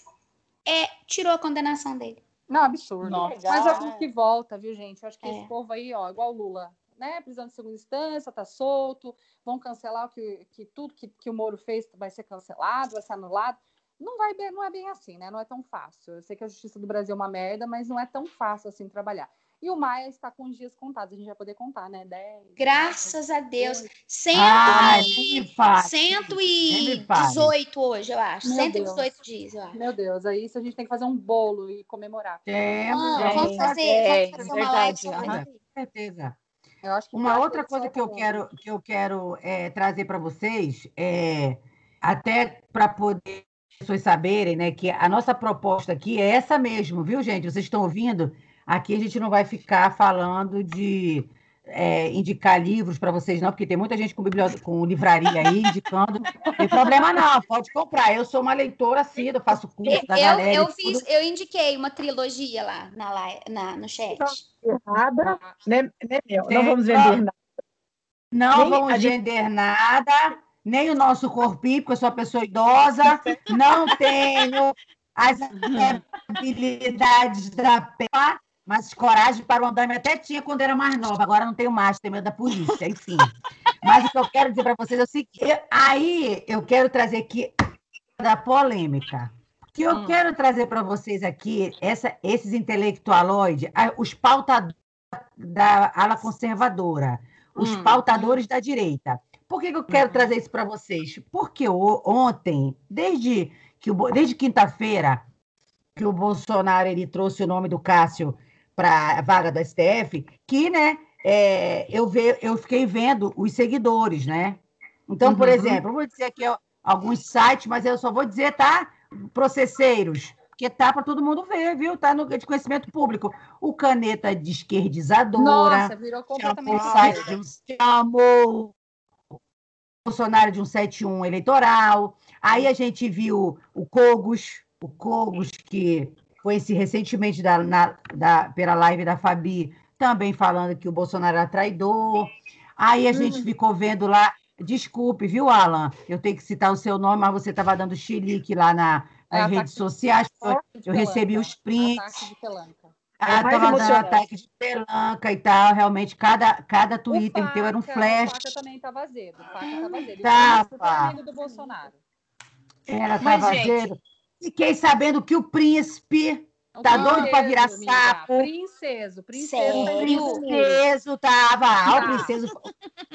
é, tirou a condenação dele. Não, absurdo. Nossa. Mas eu acho que volta, viu, gente? Eu acho que É. esse povo aí, ó, igual o Lula, né? Prisão de segunda instância, tá solto, vão cancelar o que, que tudo que, que o Moro fez vai ser cancelado, vai ser anulado. Não vai bem, não é bem assim, né? Não é tão fácil. Eu sei que a justiça do Brasil é uma merda, mas não é tão fácil assim trabalhar. E o Maia está com os dias contados, a gente vai poder contar, né? 10. Graças a Deus. Cento Ai, e- nem me fale. Nem me fale. 118 hoje, eu acho. Meu 118 dias, eu acho. Meu Deus, aí isso a gente tem que fazer um bolo e comemorar. Temos, Ah, vamos com fazer, é, vamos fazer uma live verdade, isso aí. certeza. Eu acho que Uma outra coisa que eu com- quero, que eu quero é, trazer para vocês, é, até para poder as pessoas saberem, né, que a nossa proposta aqui é essa mesmo, viu, gente? Vocês estão ouvindo? Aqui a gente não vai ficar falando de é, indicar livros para vocês, não, porque tem muita gente com, biblio... com livraria aí indicando. Não tem problema, não, pode comprar. Eu sou uma leitora assídua, faço curso da Eu, galera. eu fiz, tudo. eu indiquei uma trilogia lá na, na, no chat. Errada, né, né, meu? Não vamos vender nada. Não Nem vamos a gente- vender nada, nem o nosso corpinho, porque eu sou uma pessoa idosa, não tenho as habilidades da pena, mas coragem para o andame até tinha quando era mais nova, agora não tenho mais, tenho medo da polícia, enfim. Mas o que eu quero dizer para vocês é o seguinte, aí eu quero trazer aqui da polêmica. O que eu Hum. quero trazer para vocês aqui, essa, esses intelectualoides, os pautadores da ala conservadora, os Hum. pautadores da direita. Por que, que eu quero Uhum. trazer isso para vocês? Porque ontem, desde, que o desde quinta-feira, que o Bolsonaro ele trouxe o nome do Cássio para a vaga do STF, que né, é, eu, ve, eu fiquei vendo os seguidores, né? Então, por Uhum. exemplo, eu vou dizer aqui alguns sites, mas eu só vou dizer, tá? Processeiros, porque tá para todo mundo ver, viu? Tá no de conhecimento público. O caneta de esquerdizadora Nossa, virou chamou completamente o site de um, chamou Bolsonaro de um 71 eleitoral. Aí a gente viu o Cogos, o Cogos, que foi esse recentemente da, na- da- pela live da Fabi, também falando que o Bolsonaro era traidor. Aí a gente ficou vendo lá. Desculpe, viu, Alan? Eu tenho que citar o seu nome, mas você estava dando chilique lá na, É, nas ataque redes sociais. de Eu recebi os prints. Ataque de pelanca. Ah, mais tava dando ataque de pelanca e tal. Realmente, cada, cada Twitter teu era um flash. O Faca também tava azedo. O Faca tava azedo. Amigo do Bolsonaro. Era Mas, tava gente- vendo. Fiquei sabendo que o príncipe, Um Tá doido pra virar sapo? Princeso, princeso. Sério? o princeso tava. Ah, o Tá. princeso.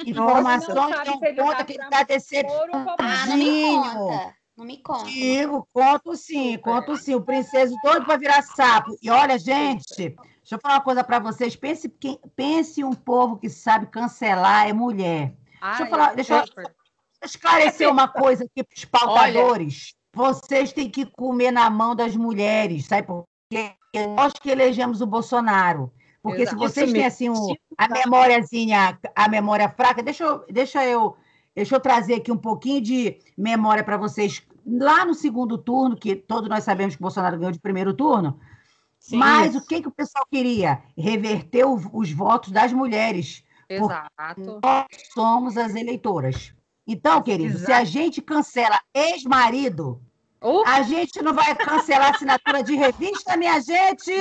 Informações não ele conta tá que ele pra ou pra Ah, não me decepcionadinho. conta. Não me conta. Digo, conto sim, conto sim. O princeso doido para virar sapo. E olha, gente, deixa eu falar uma coisa para vocês. Pense, quem- pense um povo que sabe cancelar é mulher. Deixa eu falar- deixa eu- esclarecer uma coisa aqui para os pautadores. Vocês têm que comer na mão das mulheres, sabe? Porque nós que elegemos o Bolsonaro. Porque Exato. se vocês Isso têm assim o- a memóriazinha, a memória fraca, deixa eu, deixa eu, deixa eu trazer aqui um pouquinho de memória para vocês. Lá no segundo turno, que todos nós sabemos que o Bolsonaro ganhou de primeiro turno, Sim. mas o que, que o pessoal queria? Reverter o- os votos das mulheres Exato. nós somos as eleitoras. Então, querido, se a gente cancela ex-marido, Uh, a gente não vai cancelar assinatura de revista, minha gente.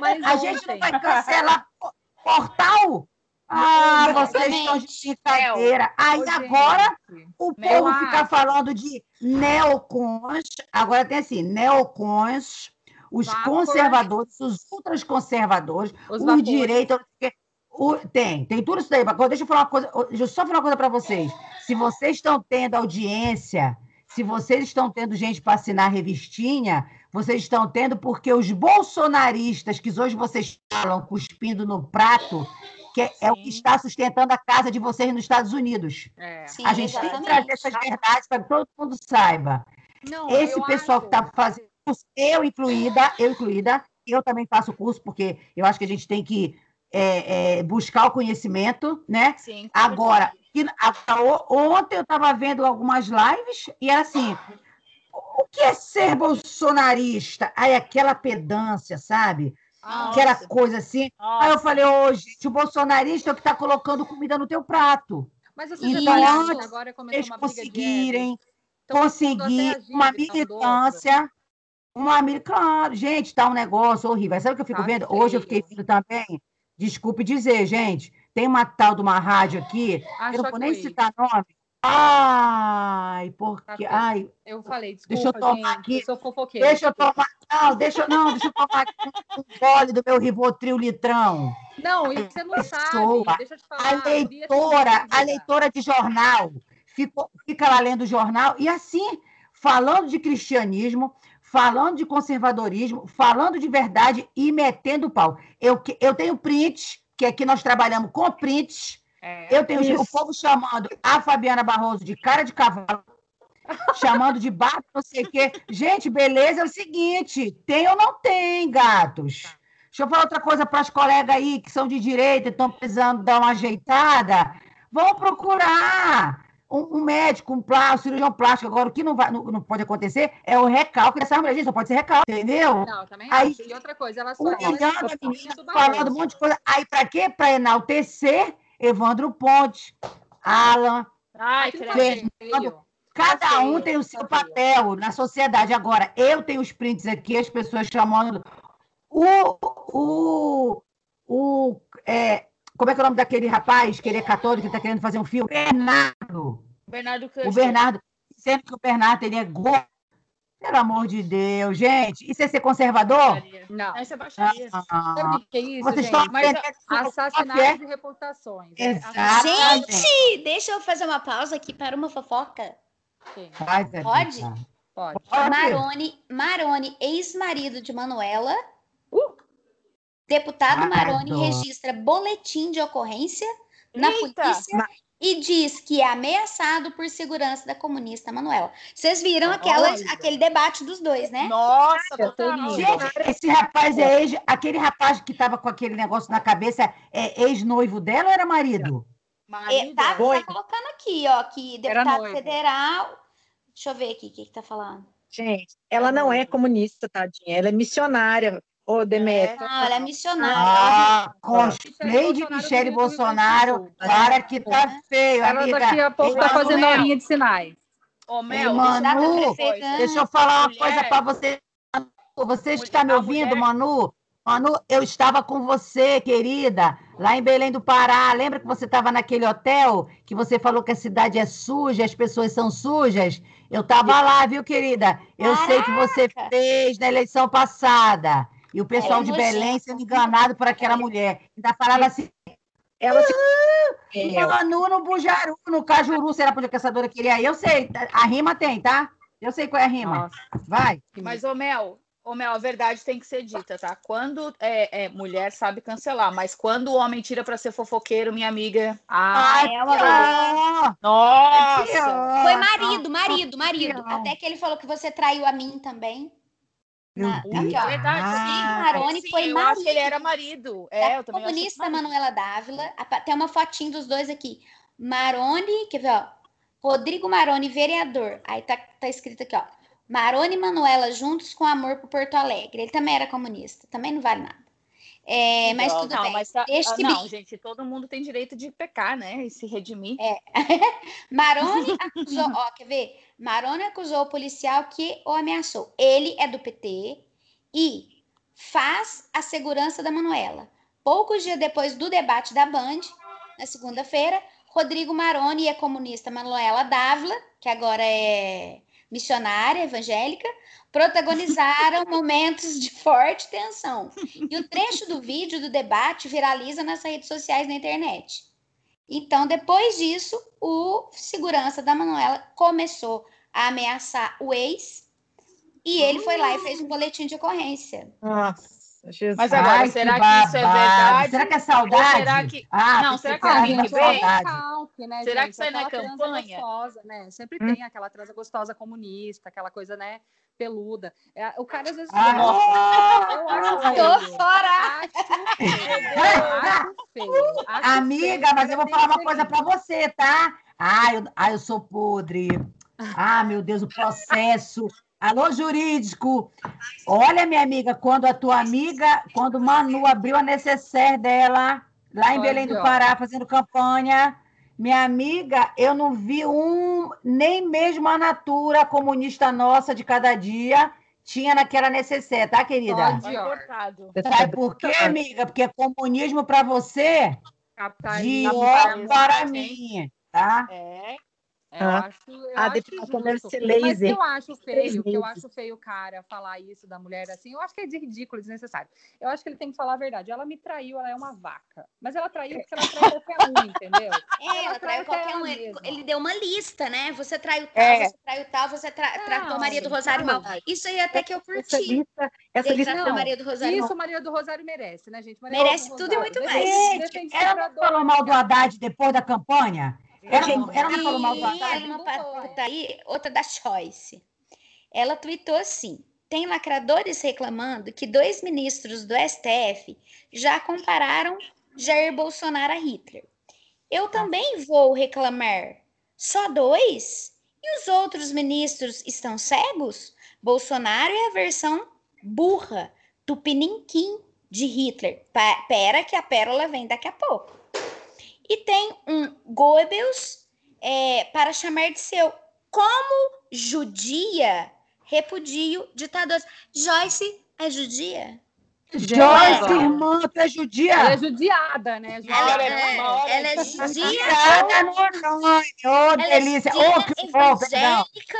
mas A gente não ontem- vai cancelar po- portal. Ah, vocês estão de brincadeira. Aí Ô, agora gente, o povo fica acho. falando de neocons. Agora tem assim, neocons, os Vapor. conservadores, os ultraconservadores, Os o vapores. direito. o- tem, tem tudo isso daí. Deixa eu falar uma coisa. Deixa eu só falar uma coisa para vocês. Se vocês estão tendo audiência, se vocês estão tendo gente para assinar revistinha, vocês estão tendo porque os bolsonaristas, que hoje vocês falam cuspindo no prato, que é, é o que está sustentando a casa de vocês nos Estados Unidos. É. Sim, A gente tem que exatamente. trazer essas verdades para que todo mundo saiba. Não, Esse eu pessoal acho- que está fazendo curso, eu incluída, eu incluída, eu também faço curso, porque eu acho que a gente tem que é, é, buscar o conhecimento, né? Sim. Agora, que- ontem eu estava vendo algumas lives e era assim: o que é ser bolsonarista? Aí aquela pedância, sabe? Ah, Aquela Nossa. coisa assim. Aí eu Nossa. falei, ô, gente, o bolsonarista é o que está colocando comida no teu prato. Mas você já Então, vendo antes agora Eles conseguirem. Conseguir uma militância, uma militância. Gente, tá um negócio horrível. Sabe o que eu fico Tá vendo? Hoje eu fiquei vendo também. Desculpe dizer, gente. Tem uma tal de uma rádio aqui, Ah, eu não vou nem citar nome. Ai, Tá porque. feio. Ai, Eu falei, desculpa, Deixa eu tomar gente, aqui. eu sou fofoqueira. deixa eu tomar. Não, deixa, eu- não, deixa eu tomar aqui um, gole do meu Rivotril litrão. Não, e você não sabe, Pessoa, deixa eu te A falar. tem leitora, a leitora de jornal, ficou, fica lá lendo o jornal e assim, falando de cristianismo, falando de conservadorismo, falando de verdade e metendo pau. Eu, eu tenho prints, que aqui nós trabalhamos com prints. É. Eu tenho o povo chamando a Fabiana Barroso de cara de cavalo, chamando de barco, não sei o quê. Gente, beleza é o seguinte: tem ou não tem, gatos? Deixa eu falar outra coisa para as colegas aí que são de direita e estão precisando dar uma ajeitada. Vão procurar um, um médico, um, plá, um cirurgião plástico. Agora, o que não, vai, não, não pode acontecer é o recalque dessa mulher. Gente, só pode ser recalque, entendeu? Não, também Aí, acho. E outra coisa, ela só Humilhando ela é a menina, do falando um monte de coisa. Aí, para quê? Para enaltecer Evandro Ponte, Alan, Ai, Fernando. Cada um tem o seu papel na sociedade. Agora, eu tenho os prints aqui, as pessoas chamando. O. o, o é, como é que é o nome daquele rapaz que ele é católico que está querendo fazer um filme? Bernardo. Bernardo O Custer. Bernardo. Sendo que o Bernardo ele é gordo. Pelo amor de Deus, gente. Isso é ser conservador? Não. Essa é baixaria. Ah, Sabe o que é isso, vocês gente? Mas Assassinato fé- de reputações. É, Exato. Gente, deixa eu fazer uma pausa aqui para uma fofoca. Sim. Pode? Pode. Pode. Maroni, Maroni, ex-marido de Manuela. Deputado Ah, Maroni adoro. registra boletim de ocorrência na Eita! polícia e diz que é ameaçado por segurança da comunista Manuela. Vocês viram aquela, aquele debate dos dois, né? Nossa. Gente, esse rapaz é ex. Aquele rapaz que estava com aquele negócio na cabeça é ex-noivo dela ou era marido? É, Marido. tá, tá Oi. colocando aqui, ó, que deputado federal. Deixa eu ver aqui o que, que tá falando. Gente, ela não é comunista, tadinha. Ela é missionária, ô Demetrio. Não, ela é missionária. Ah, cosplay de Michele Bolsonaro. Para que tá feio, Ela amiga. daqui a pouco tá Ei, fazendo Manu, horinha de sinais. Ô, Mel, Manu, deixa eu Manu, falar uma coisa. Deixa eu falar uma Mulher. coisa para você. Você está me a ouvindo, Manu? Manu, eu estava com você, querida, lá em Belém do Pará. Lembra que você estava naquele hotel que você falou que a cidade é suja, as pessoas são sujas? Eu estava lá, viu, querida? Eu sei que você Caraca! fez na eleição passada. E o pessoal Ela é de. Belém sendo enganado por aquela mulher. Ainda falava assim, Ela se. É, Manu no Bujaru, no Cajuru, será que a caçadora queria? Eu sei, a rima tem, tá? Eu sei qual é a rima. Nossa, Vai. Mas, ô Mel, ô Mel, a verdade tem que ser dita, tá? Quando é, é, mulher sabe cancelar, mas quando o homem tira pra ser fofoqueiro, minha amiga. Ah, é uma pior, Nossa! pior. Foi marido, marido, marido. Não. Até que ele falou que você traiu a mim também. Meu Na- Deus. aqui, ó. Verdade, sim, Ah, Maroni Sim, foi eu marido. acho que ele era marido. É, da eu também acho comunista marido. Manuela Dávila. Tem uma fotinho dos dois aqui. Maroni, quer ver, ó? Rodrigo Maroni, vereador. Aí tá, tá escrito aqui, ó. Maroni e Manuela juntos com amor por Porto Alegre. Ele também era comunista. Também não vale nada. É, mas Não, tudo não, bem. mas tá- Deixa ah, não, bem. gente, todo mundo tem direito de pecar, né? E se redimir. Maroni acusou, ó, quer ver? Maroni acusou o policial que o ameaçou. Ele é do PT e faz a segurança da Manuela. Poucos dias depois do debate da Band, na segunda-feira, Rodrigo Maroni e a comunista Manuela Dávila, que agora é missionária evangélica, protagonizaram momentos de forte tensão. E o trecho do vídeo do debate viraliza nas redes sociais na internet. Então, depois disso, o segurança da Manuela começou a ameaçar o ex e ele foi lá e fez um boletim de ocorrência. Nossa, Jesus. Mas agora, Ai, será que que isso é verdade? Será que é saudade? Será que- Ah, Não, será que que alguém minha que vem? saudade. recalque, né, Será que gente? sai na Aquela transa campanha? gostosa, né? Sempre Hum. tem aquela transa gostosa comunista, aquela coisa, né, peluda. É, o cara às vezes... Ah, Nossa, eu acho Tô feio. fora! Acho feio. Acho feio. Acho Amiga, feio. mas eu vou falar que uma coisa para você, tá? Ah eu, ah, eu sou podre. Ah, meu Deus, o processo. Alô, jurídico. Olha, minha amiga, quando a tua amiga, quando o Manu abriu a necessaire dela, lá em Olha Belém do. Pará, fazendo campanha, Minha amiga, eu não vi um, nem mesmo a Natura comunista nossa de cada dia tinha naquela necessaire, tá, querida? Você sabe por quê, amiga? Porque comunismo para você, Capitalismo, Dior capitalismo, para mim, tá? É. É, eu Ah. acho, eu A acho depilação deve justo. ser Mas eu acho feio, que eu acho feio o cara falar isso da mulher assim. Eu acho que é de ridículo, desnecessário. Eu acho que ele tem que falar a verdade. Ela me traiu, ela é uma vaca. Mas ela traiu porque ela traiu qualquer um, entendeu? É, ela Ela traiu traiu qualquer um. Ele, deu uma lista, né? Você traiu tal, É. você traiu tal, você tra tratou Não, Maria do gente, Rosário mal. verdade. Isso aí até que eu Essa curti. lista, essa lista tratou não. Maria do Rosário mal. Isso Maria do Rosário merece, né, gente? Maria Merece do tudo e muito mais. defende Ela não falou mal do. Haddad depois da campanha? Ela, Não, mal uma foi. puta aí, outra da Choice. Ela tweetou assim: tem lacradores reclamando que dois ministros do STF já compararam Jair Bolsonaro a Hitler. Eu também vou reclamar. Só dois? E os outros ministros estão cegos? Bolsonaro é a versão burra, tupiniquim de Hitler. Pa- pera que a pérola vem daqui a pouco. E tem um Goebbels é, para chamar de seu. Como judia, repudio ditadores. Joyce é judia? Joyce, É. irmã, tu é judia? Ela é judiada, né? Ela, é- hora ela é judia, nome, ô ela é delícia. judia, Ô, que evangélica.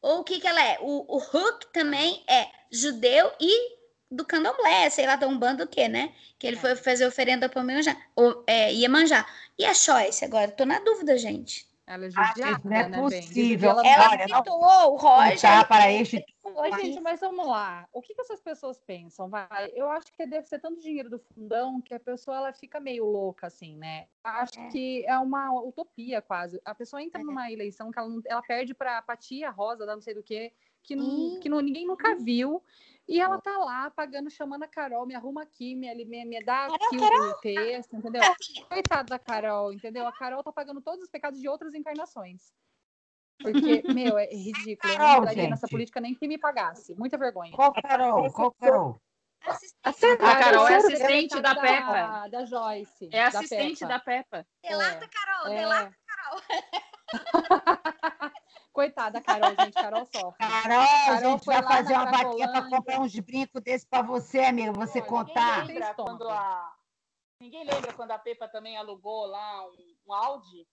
Ou o que que ela é? O, o Huck também é judeu e do candomblé, sei lá, da Umbanda o quê, né? Que ele foi fazer oferenda para Iemanjá, ou, é, Iemanjá. E a Choice agora? Tô na dúvida, gente. Ela é Ah, judiada, gente, não é né, bem? possível. Ela, Ela Olha, o Roger. Tá para este Oi, gente, mas vamos lá. O que, que essas pessoas pensam? Vai? Eu acho que deve ser tanto dinheiro do fundão que a pessoa ela fica meio louca, assim, né? Acho É. que é uma utopia quase. A pessoa entra É. numa eleição que ela, não- ela perde para a tia Rosa, da não sei do que, que, não, que não, ninguém nunca viu. E ela tá lá pagando, chamando a Carol, me arruma aqui, me, me, me dá aqui Carol, o texto, entendeu? Carolzinha, Coitada da Carol, entendeu? A Carol tá pagando todos os pecados de outras encarnações. Porque, meu, é ridículo. Eu não entraria nessa política nem que me pagasse. Muita vergonha. Qual Carol? Qual Carol? assistente A Carol é assistente da delegado Peppa. Da, da Joyce. É da assistente Peppa. da Peppa. Delata, Carol, É. delata, Coitada, Carol, gente. Carol sofre. Carol, a Carol gente foi vai fazer uma vaquinha para comprar uns brincos desse para você, amiga. Você Olha, contar. ninguém lembra quando a... Ninguém lembra quando a Pepa também alugou lá um, um Audi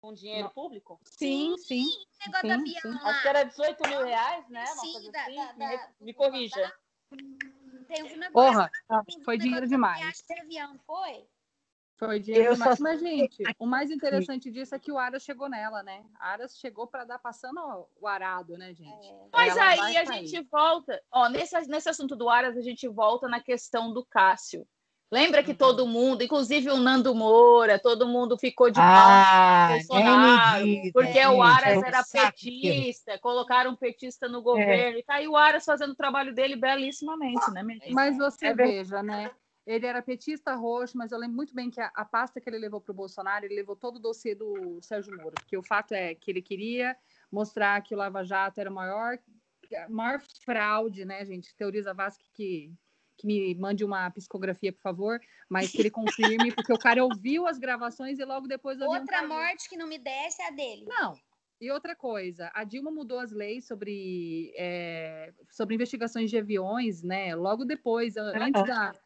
com dinheiro Não. público? Sim, sim. Negócio do Sim, avião sim. Acho que era 18 mil reais, né? Uma Sim, coisa da- assim. da- me, da- me corrija. Teve um negócio Porra, foi negócio dinheiro demais. viagem de avião, foi? Foi dinheiro Eu demais. só Mas, gente, o mais interessante disso é que o Aras chegou nela, né? Aras chegou para dar passando o arado, né, gente? É. Mas Ela aí a sair. gente volta. Ó, nesse, nesse assunto do Aras, a gente volta na questão do Cássio. Lembra que Uhum. todo mundo, inclusive o Nando Moura, todo mundo ficou de pau Ah, Bolsonaro, diga, porque o gente, Aras é era petista, colocaram um petista no governo, e tá aí o Aras fazendo o trabalho dele belíssimamente, né, minha gente? Mas você É veja, né? Ele era petista roxo, mas eu lembro muito bem que a, a pasta que ele levou para o Bolsonaro, ele levou todo o dossiê do Sérgio Moro. Porque o fato é que ele queria mostrar que o Lava Jato era o maior, a maior fraude, né, gente? Teoriza Vasque que, que me mande uma psicografia, por favor, mas que ele confirme, porque o cara ouviu as gravações e logo depois um Outra morte que não me desce é a dele. Não. E outra coisa, a Dilma mudou as leis sobre, é, sobre investigações de aviões, né? Logo depois, an- antes da.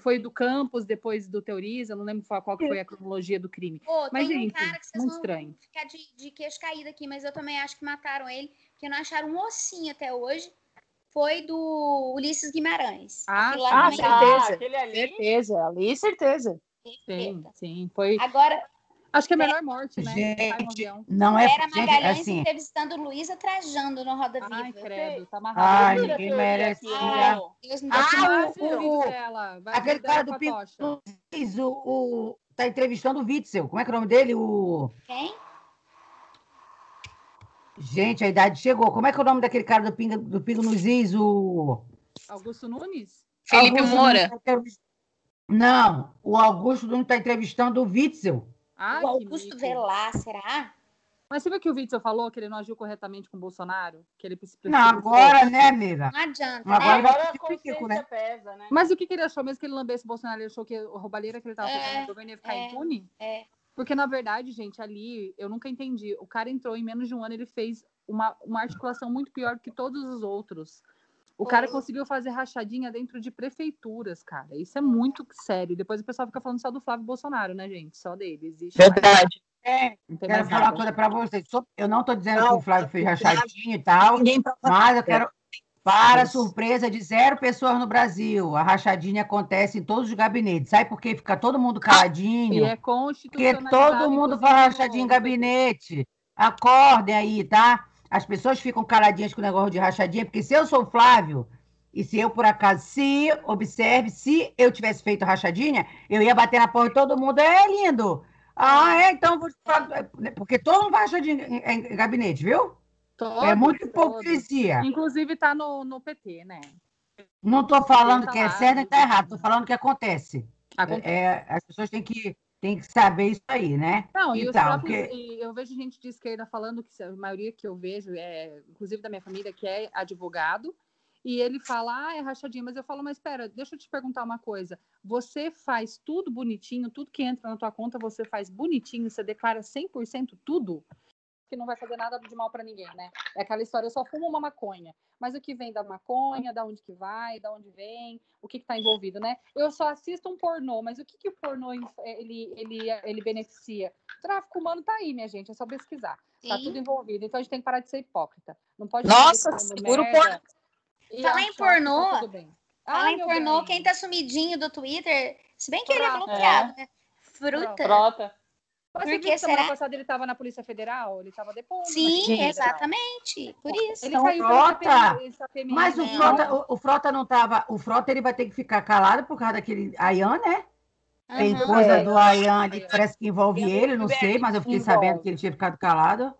Foi do Campos, depois do Teoriza, não lembro qual que foi a cronologia do crime. Pô, Mas, tem um gente, cara que vocês muito vão estranho. ficar de, de queixo caído aqui, mas eu também acho que mataram ele, porque não acharam um ossinho até hoje. Foi do Ulisses Guimarães. Ah, Ah, certeza. aquele ali. Certeza, ali, certeza. Sim, sim. Foi. Agora, Acho que é a melhor morte, né? Gente. Não é, Vera gente, Magalhães assim, entrevistando Luísa Trajando no Roda Ai, Viva. credo, tá Ai, amarrado. Jura ninguém que eu vi merecia. aquilo? Deus me Ah, Ah, o- o aquele cara do. Luiz, o, o, tá entrevistando o Witzel. Como é que é o nome dele? O... quem? Gente, a idade chegou. Como é que é o nome daquele cara do Pingo, do Pingo nos Is? O... Augusto Nunes? Felipe Augusto Moura. Nunes tá entrevist- Não, o Augusto Nunes está entrevistando o Witzel. Ai, o Augusto. Velar, será? Mas você viu que o Witzel falou que ele não agiu corretamente com o Bolsonaro? Que ele se Não, agora, né, amiga? Não adianta, Agora né? Agora a consciência né? pesa, né? Mas o que, que ele achou mesmo que ele lambesse o Bolsonaro? Ele achou que o roubalheira que ele estava É, fazendo no governo ia ficar é. impune? É. Porque, na verdade, gente, ali, eu nunca entendi. O cara entrou em menos de um ano, ele fez uma, uma articulação muito pior que todos os outros. O cara conseguiu fazer rachadinha dentro de prefeituras, cara. Isso é muito sério. Depois o pessoal fica falando só do Flávio Bolsonaro, né, gente? Só dele. Existe Verdade. É, quero falar uma nada. coisa para vocês. Eu não estou dizendo que Não, o Flávio fez rachadinha e tal, Ninguém mas eu quero. Para Isso. surpresa de zero pessoas no Brasil, a rachadinha acontece em todos os gabinetes. Sabe por que fica todo mundo E caladinho? é Porque todo mundo faz rachadinha em gabinete. Acordem aí, tá? As pessoas ficam caladinhas com o negócio de rachadinha, porque se eu sou o Flávio, e se eu, por acaso, se, observe, se eu tivesse feito rachadinha, eu ia bater na porta de todo mundo. É lindo! Ah, é, então vou te falar. Porque todo mundo faz rachadinha em, em- em gabinete, viu? Todos, é muita hipocrisia. Inclusive tá no, no PT, né? Não estou falando Tá que é certo nem está né? errado, estou falando que acontece. Acontece. É, as pessoas têm que, têm que saber isso aí, né? Não, e Então, próprios, porque- e eu vejo gente de esquerda falando que a maioria que eu vejo, é, inclusive da minha família, que é advogado, e ele fala, ah, é rachadinha, mas eu falo, mas espera, deixa eu te perguntar uma coisa. Você faz tudo bonitinho, tudo que entra na tua conta, você faz bonitinho, você declara 100% tudo? Que não vai fazer nada de mal para ninguém, né? É aquela história, eu só fumo uma maconha. Mas o que vem da maconha, da onde que vai, da onde vem, o que está envolvido, né? Eu só assisto um pornô, mas o que, que o pornô inf- ele, ele, ele beneficia? O tráfico humano tá aí, minha gente, é só pesquisar. Tá Sim. tudo envolvido. Então a gente tem que parar de ser hipócrita. Não pode Nossa, ficar falando segura o merda pornô. e Falar em pornô, tá. Falar Ah, em pornô, bem. quem tá sumidinho do Twitter, se bem que ele é bloqueado, né? Fruta. Frota. Mas Por você que viu que semana será? passada ele estava na Polícia Federal? Ele estava depondo. na Sim, exatamente. Por isso. Ele Então, caiu Frota, pela CPMI, Mas o né? Frota, o, o Frota não tava. O Frota ele vai ter que ficar calado por causa daquele Ayan, né? Tem Aham. coisa É. do Ayan ali que parece que envolve ele, não sei, mas eu fiquei Envolve. sabendo que ele tinha ficado calado.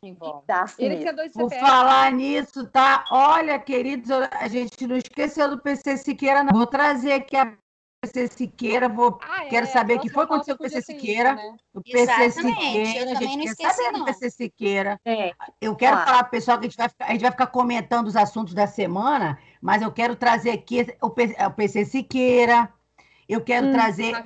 Envolve. Ele tinha dois Por CPF. falar nisso, tá? Olha, queridos, a gente não esqueceu do PC Siqueira, não. Vou trazer aqui a PC Siqueira, vou. Ah, é, Quero saber o que foi que aconteceu com o PC Siqueira. isso, né? O PC Exatamente, eu Siqueira, a também gente não quer esqueci, saber do não. PC Siqueira. É, Eu quero Ó. falar pro pessoal que a gente, vai ficar, a gente vai ficar comentando os assuntos da semana, mas eu quero trazer aqui o, P- o PC Siqueira, eu quero Hum, trazer,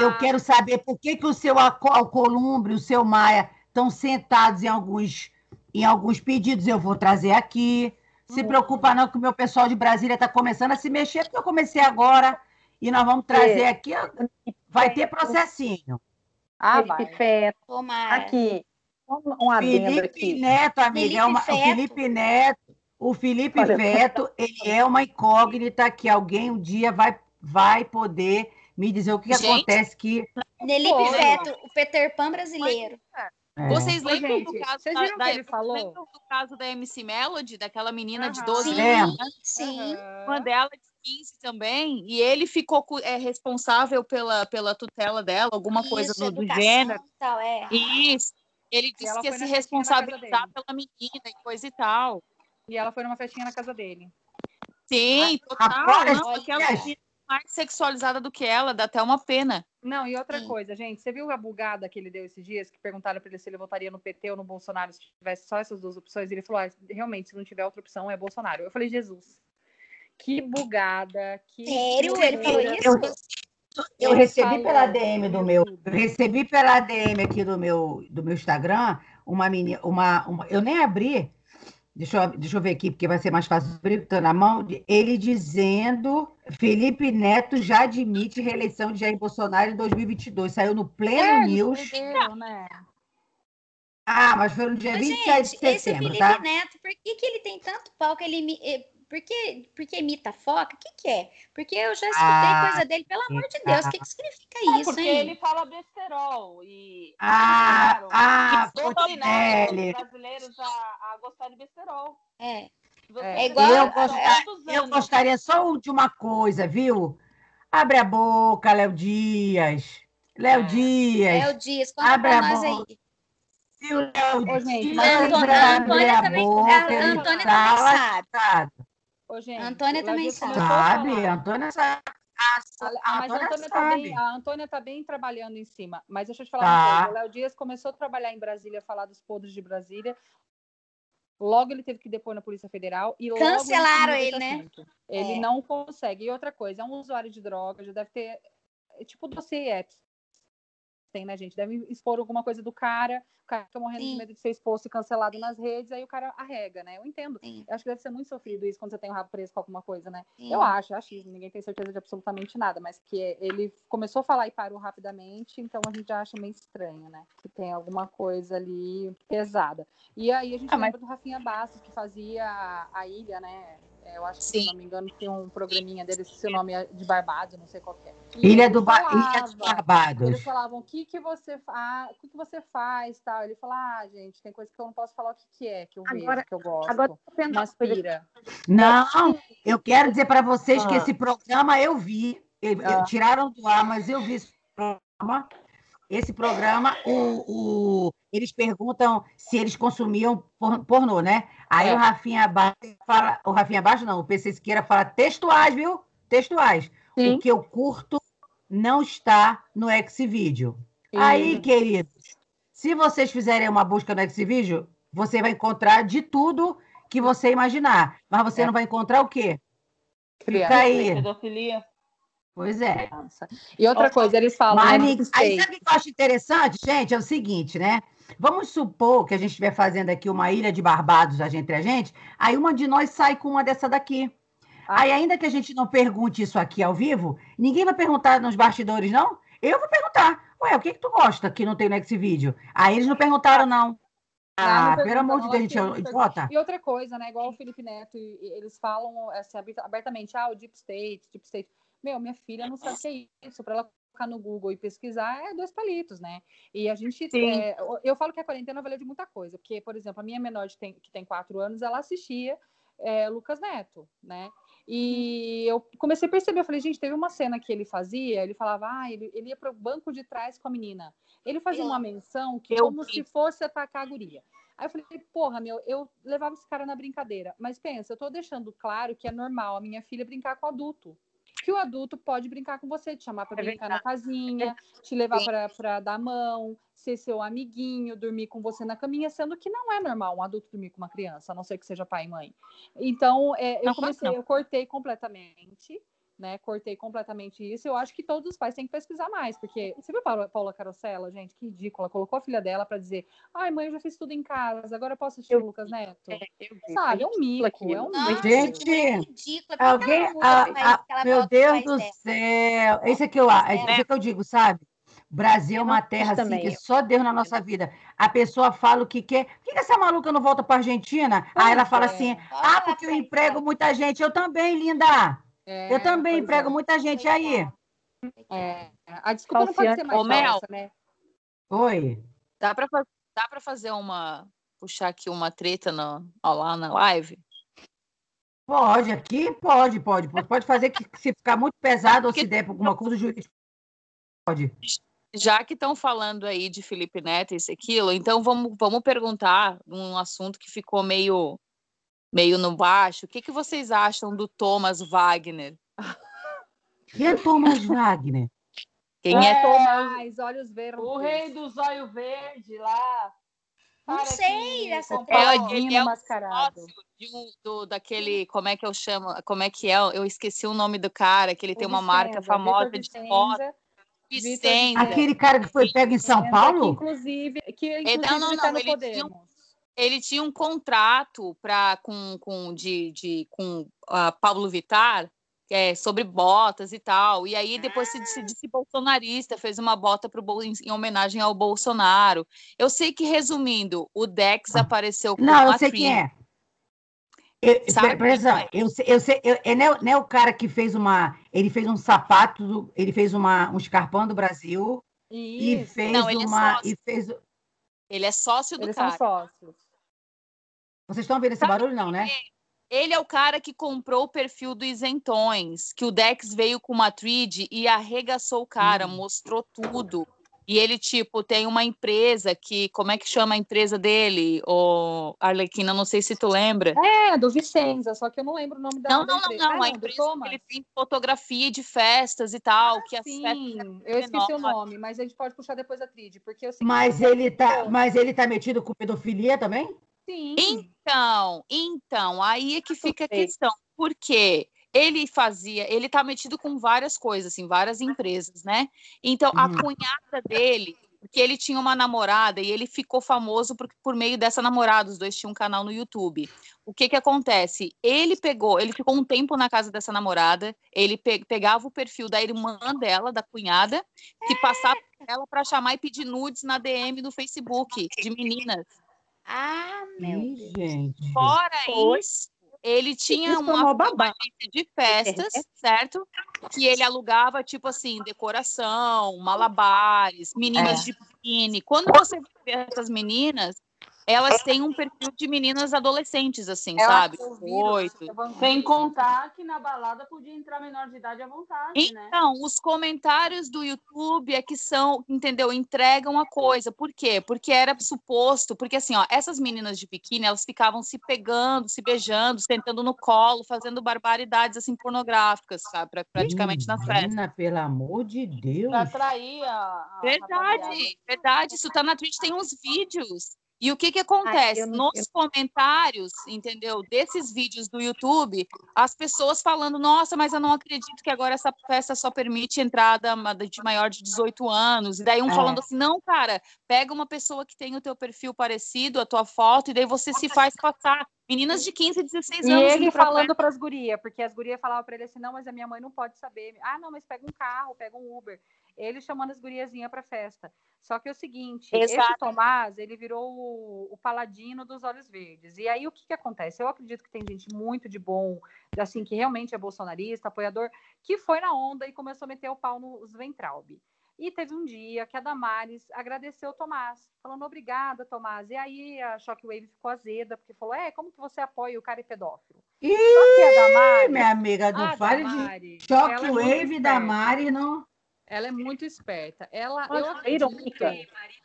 eu quero saber por que, que o seu Alco- Alcolumbre, o seu Maia estão sentados em alguns, em alguns pedidos, eu vou trazer aqui. Se Hum. preocupa não que o meu pessoal de Brasília está começando a se mexer, porque eu comecei agora, e nós vamos trazer É. aqui, vai ter processinho. Ah, Felipe vai. Feto. Tomara. Aqui, um, adendo Felipe aqui. Neto, amiga, Felipe é uma, o. Felipe Neto, o Felipe Olha, Feto, ele é uma incógnita que alguém um dia vai, vai poder me dizer o que Gente. acontece que Nelipe Pô, Feto, o Peter Pan brasileiro. é, Vocês Ô, lembram gente, do caso vocês da, viram da- que ele falou? lembram do caso da MC Melody, daquela menina de Aham. 12 Sim, Lembro. sim. Uma dela de 15 também, e ele ficou é, responsável pela, pela tutela dela, alguma coisa Isso, do, do educação gênero. e Tal, é. Isso. Ele disse ela que ia se responsabilizar pela menina e coisa e tal. E ela foi numa festinha na casa dele. Sim, total. Agora, não, aquela gente, menina mais sexualizada do que ela, dá até uma pena. Não, e outra Sim. coisa, gente, você viu a bugada que ele deu esses dias, que perguntaram para ele se ele votaria no PT ou no Bolsonaro se tivesse só essas duas opções? Ele falou: ah, realmente, se não tiver outra opção, é Bolsonaro. Eu falei: Jesus, que bugada, que. Sério? Ele falou isso? eu, eu Ele recebi pela DM do meu, recebi pela DM aqui do meu, do meu Instagram uma menina, uma, uma, eu nem abri, deixa eu, deixa eu ver aqui, porque vai ser mais fácil abrir, tá na mão, ele dizendo, Felipe Neto já admite reeleição de Jair Bolsonaro em 2022, saiu no Pleno É, News, perdeu, né? ah, mas foi no dia Mas, 27 gente, de esse setembro, Felipe tá? Neto, por que, que ele tem tanto pau que ele eh, por que, por que imita foca? O que, que é? Porque eu já escutei Ah, coisa dele, pelo amor de Deus, o que, que significa É, isso, porque hein? ele fala besterol e Ah, claro, ah, Fontenelle. os brasileiros a, a gostar de besterol. É. Você É igual- Eu, gostar- eu gostaria só de uma coisa, viu? Abre a boca, Léo Dias. Léo É. Dias. Léo Dias, conta Abre pra a nós boca. aí. Se o Léo Dias Antônia, Abre a a Antônia a também, boca, a Antônia tá também sabe. lascado. Ô, gente, A Antônia também sabe. Sabe? falar. A Antônia sabe. A, A- ah, mas a Antônia tá sabe. bem, a Antônia tá bem trabalhando em cima. Mas deixa eu te falar Tá. uma coisa. O Léo Dias começou a trabalhar em Brasília, falar dos podres de Brasília. Logo ele teve que depor na Polícia Federal e logo Cancelaram ele, desse né? Ele É. não consegue. E outra coisa, é um usuário de droga, já deve ter é tipo dossiê Epstein. Tem, né, gente? Devem expor alguma coisa do cara, o cara fica morrendo Sim. de medo de ser exposto e cancelado nas redes, aí o cara arrega, né? Eu entendo. Sim. Eu acho que deve ser muito sofrido isso quando você tem o rabo preso com alguma coisa, né? Sim. Eu acho, acho isso, ninguém tem certeza de absolutamente nada, mas que ele começou a falar e parou rapidamente, então a gente já acha meio estranho, né? Que tem alguma coisa ali pesada. E aí a gente Ah, mas- lembra do Rafinha Bastos, que fazia a ilha, né? É, Eu acho que, Sim. se não me engano, tem um programinha dele, se o nome é de Barbados, não sei qual que é. Ilha, do ba... Ilha dos falava- Barbados. eles falavam, o que que você faz, o que que você faz, tal. Ele fala, ah, gente, tem coisa que eu não posso falar o que que é, que eu Agora- vejo, que eu gosto. Agora, coisa pira. Não, eu quero dizer para vocês que Ah. esse programa eu vi. Eu- eu- Ah. tiraram do ar, mas eu vi esse programa. Esse programa, o, o- eles perguntam se eles consumiam por- pornô, né? Aí É. o Rafinha Baixo fala, o Rafinha Baixo não, o PC Siqueira fala textuais, viu? Textuais. Sim. O que eu curto não está no Xvideo. Aí, queridos, se vocês fizerem uma busca no Xvideo, você vai encontrar de tudo que você imaginar. Mas você É. não vai encontrar o quê? Criança. Fica aí. Pedofilia. Pois é. E outra coisa, eles falam, Mas, aí sabe o que eu acho interessante, gente? É o seguinte, né? Vamos supor que a gente estiver fazendo aqui uma ilha de Barbados entre a gente, aí uma de nós sai com uma dessa daqui. Ah. Aí, ainda que a gente não pergunte isso aqui ao vivo, ninguém vai perguntar nos bastidores, não? Eu vou perguntar. Ué, o que, que tu gosta que não tem no X-Vídeo? Aí eles não perguntaram, não. Ah, Ah, pelo amor de Deus, é gente, é idiota. E outra coisa, né? Igual o Felipe Neto, eles falam assim, aberta- abertamente, ah, o Deep State, Deep State. Meu, minha filha não sabe o que é isso. Para ela colocar no Google e pesquisar, é dois palitos, né? E a gente. É, eu falo que a quarentena valeu de muita coisa, porque, por exemplo, a minha menor de tem- que tem quatro anos, ela assistia é, Lucas Neto, né? E eu comecei a perceber, eu falei, gente, teve uma cena que ele fazia, ele falava, ah, ele, ele ia pro banco de trás com a menina. Ele fazia uma menção que Eu como se fosse atacar a guria. Aí eu falei, porra, meu, eu levava esse cara na brincadeira. Mas pensa, eu tô deixando claro que é normal a minha filha brincar com o adulto. Que o adulto pode brincar com você, te chamar para É brincar na verdade. casinha, te levar para dar mão, ser seu amiguinho, dormir com você na caminha, sendo que não é normal um adulto dormir com uma criança, a não ser que seja pai e mãe. Então, é, eu comecei, eu cortei completamente, né? Cortei completamente isso. Eu acho que todos os pais têm que pesquisar mais, porque você viu a Paula, Carosella, gente, que ridícula, colocou a filha dela para dizer: "Ai, mãe, eu já fiz tudo em casa, agora eu posso assistir o Lucas Neto". Sabe? É um mico, é um Nossa, mico. Gente, é ridícula. Alguém. ah, ah, que ela meu Deus do dela? céu. Isso é que eu, é isso que eu digo, sabe? Brasil é Eu uma terra assim que só Deus na nossa vida. A pessoa fala o que quer. Por que que essa maluca não volta para Argentina? Aí ela fala é. assim: ah, porque eu emprego muita gente. Eu também, linda. É, Eu também emprego é. muita gente aí. É, a desculpa não pode Falciane- ser mais Ô, Mel. falsa, né? Oi. Dá pra, fa- dá pra fazer uma. puxar aqui uma treta no, ó, lá na live? Pode, aqui pode, pode. Pode fazer que se ficar muito pesado ou se der pra alguma coisa, o juiz pode. Já que estão falando aí de Felipe Neto, isso e aquilo, então vamos, vamos perguntar um assunto que ficou meio, meio no baixo. O que, que vocês acham do Thomas Wagner? Quem é Thomas Wagner? Quem É, é Tomás, olhos verdes. O rei do zóio verde lá. Não sei, essa comprou- É, Paladino ele é o mascarado. um- do, daquele, como é que eu chamo? Como é que é? Eu esqueci o nome do cara, que ele tem O uma marca famosa de foto. Vicenza. Aquele cara que foi pego em São Paulo? Que inclusive, que inclusive não, não, tá não, no ele tinha um-. Ele tinha um contrato pra, com, com, de, de, com a Pablo Vittar é, sobre botas e tal. E aí depois se, se disse bolsonarista, fez uma bota pro, Bol- em, em homenagem ao Bolsonaro. Eu sei que, resumindo, o Dex apareceu com Não, eu sei quem é. Eu, Sabe atenção, eu sei, eu sei, eu- é, não, é, não é o cara que fez uma. Ele fez um sapato, do- ele fez uma, um escarpão do Brasil e Isso, fez Não, ele é uma. sócio. e fez. Ele é sócio do eles são cara. sócios. Vocês estão ouvindo esse Sabe barulho, não, né? Ele é o cara que comprou o perfil do Isentões, que o Dex veio com uma thread e arregaçou o cara, Hum. mostrou tudo. E ele, tipo, tem uma empresa que. Como é que chama a empresa dele? O Arlequina, não sei se tu lembra. É, do Vicenza, só que eu não lembro o nome da Não, não, não, empresa. não. Ah, a empresa que ele tem fotografia de festas e tal, que as Sim, eu esqueci o menor. nome, mas a gente pode puxar depois a trid, porque eu sei Mas ele tá, mas ele tá metido com pedofilia também? Sim. Então, então, aí é que fica a questão. Por quê? ele fazia, ele tá metido com várias coisas, assim, várias empresas, né? Então, a Uhum. cunhada dele, porque ele tinha uma namorada e ele ficou famoso por, por meio dessa namorada, os dois tinham um canal no YouTube. O que que acontece? Ele pegou, ele ficou um tempo na casa dessa namorada, ele pe- pegava o perfil da irmã dela, da cunhada, que passava ela para chamar e pedir nudes na DM do Facebook de meninas. Ah, meu Ih, Deus. gente. Fora Foi. isso, ele tinha Isso é uma, agência de festas, certo? Que ele alugava, tipo assim, decoração, malabares, meninas É. de biquíni. Quando você vê essas meninas, elas têm um perfil de meninas adolescentes, assim, sabe? Oito. Sem contar que na balada podia entrar menor de idade à vontade, né? Então, os comentários do YouTube é que são, entendeu? Entregam a coisa. Por quê? Porque era suposto, porque assim, ó, essas meninas de biquíni, elas ficavam se pegando, se beijando, sentando no colo, fazendo barbaridades assim pornográficas, sabe? Pra- praticamente na festa. Menina, pelo amor de Deus. Pra atrair a, a rapaziada. Verdade, verdade. Isso tá na Twitch, tem uns vídeos. E o que que acontece? não- Nos comentários, entendeu? Desses vídeos do YouTube, as pessoas falando, nossa, mas eu não acredito que agora essa festa só permite entrada de maior de 18 anos. E daí um É. falando assim, não, cara, pega uma pessoa que tem o teu perfil parecido, a tua foto, e daí você se faz passar. Meninas de 15, 16 E anos. ele indo pra falando para as gurias, porque as gurias falavam para ele assim: não, mas a minha mãe não pode saber. Ah, não, mas pega um carro, pega um Uber. Ele chamando as guriazinhas para festa. Só que é o seguinte: esse Exato. Tomás, ele virou o, o paladino dos olhos verdes. E aí o que, que acontece? Eu acredito que tem gente muito de bom, assim, que realmente é bolsonarista, apoiador, que foi na onda e começou a meter o pau nos Ventralbe. E teve um dia que a Damares agradeceu o Tomás, falando obrigada, Tomás. E aí a Shockwave ficou azeda, porque falou: é, como que você apoia o cara é pedófilo? Ih, Só que a Damares, minha amiga, não fale de Damares, é Shockwave da esperta. Mari, não. Ela é muito esperta. Ela, Olha, eu acredito, irônica.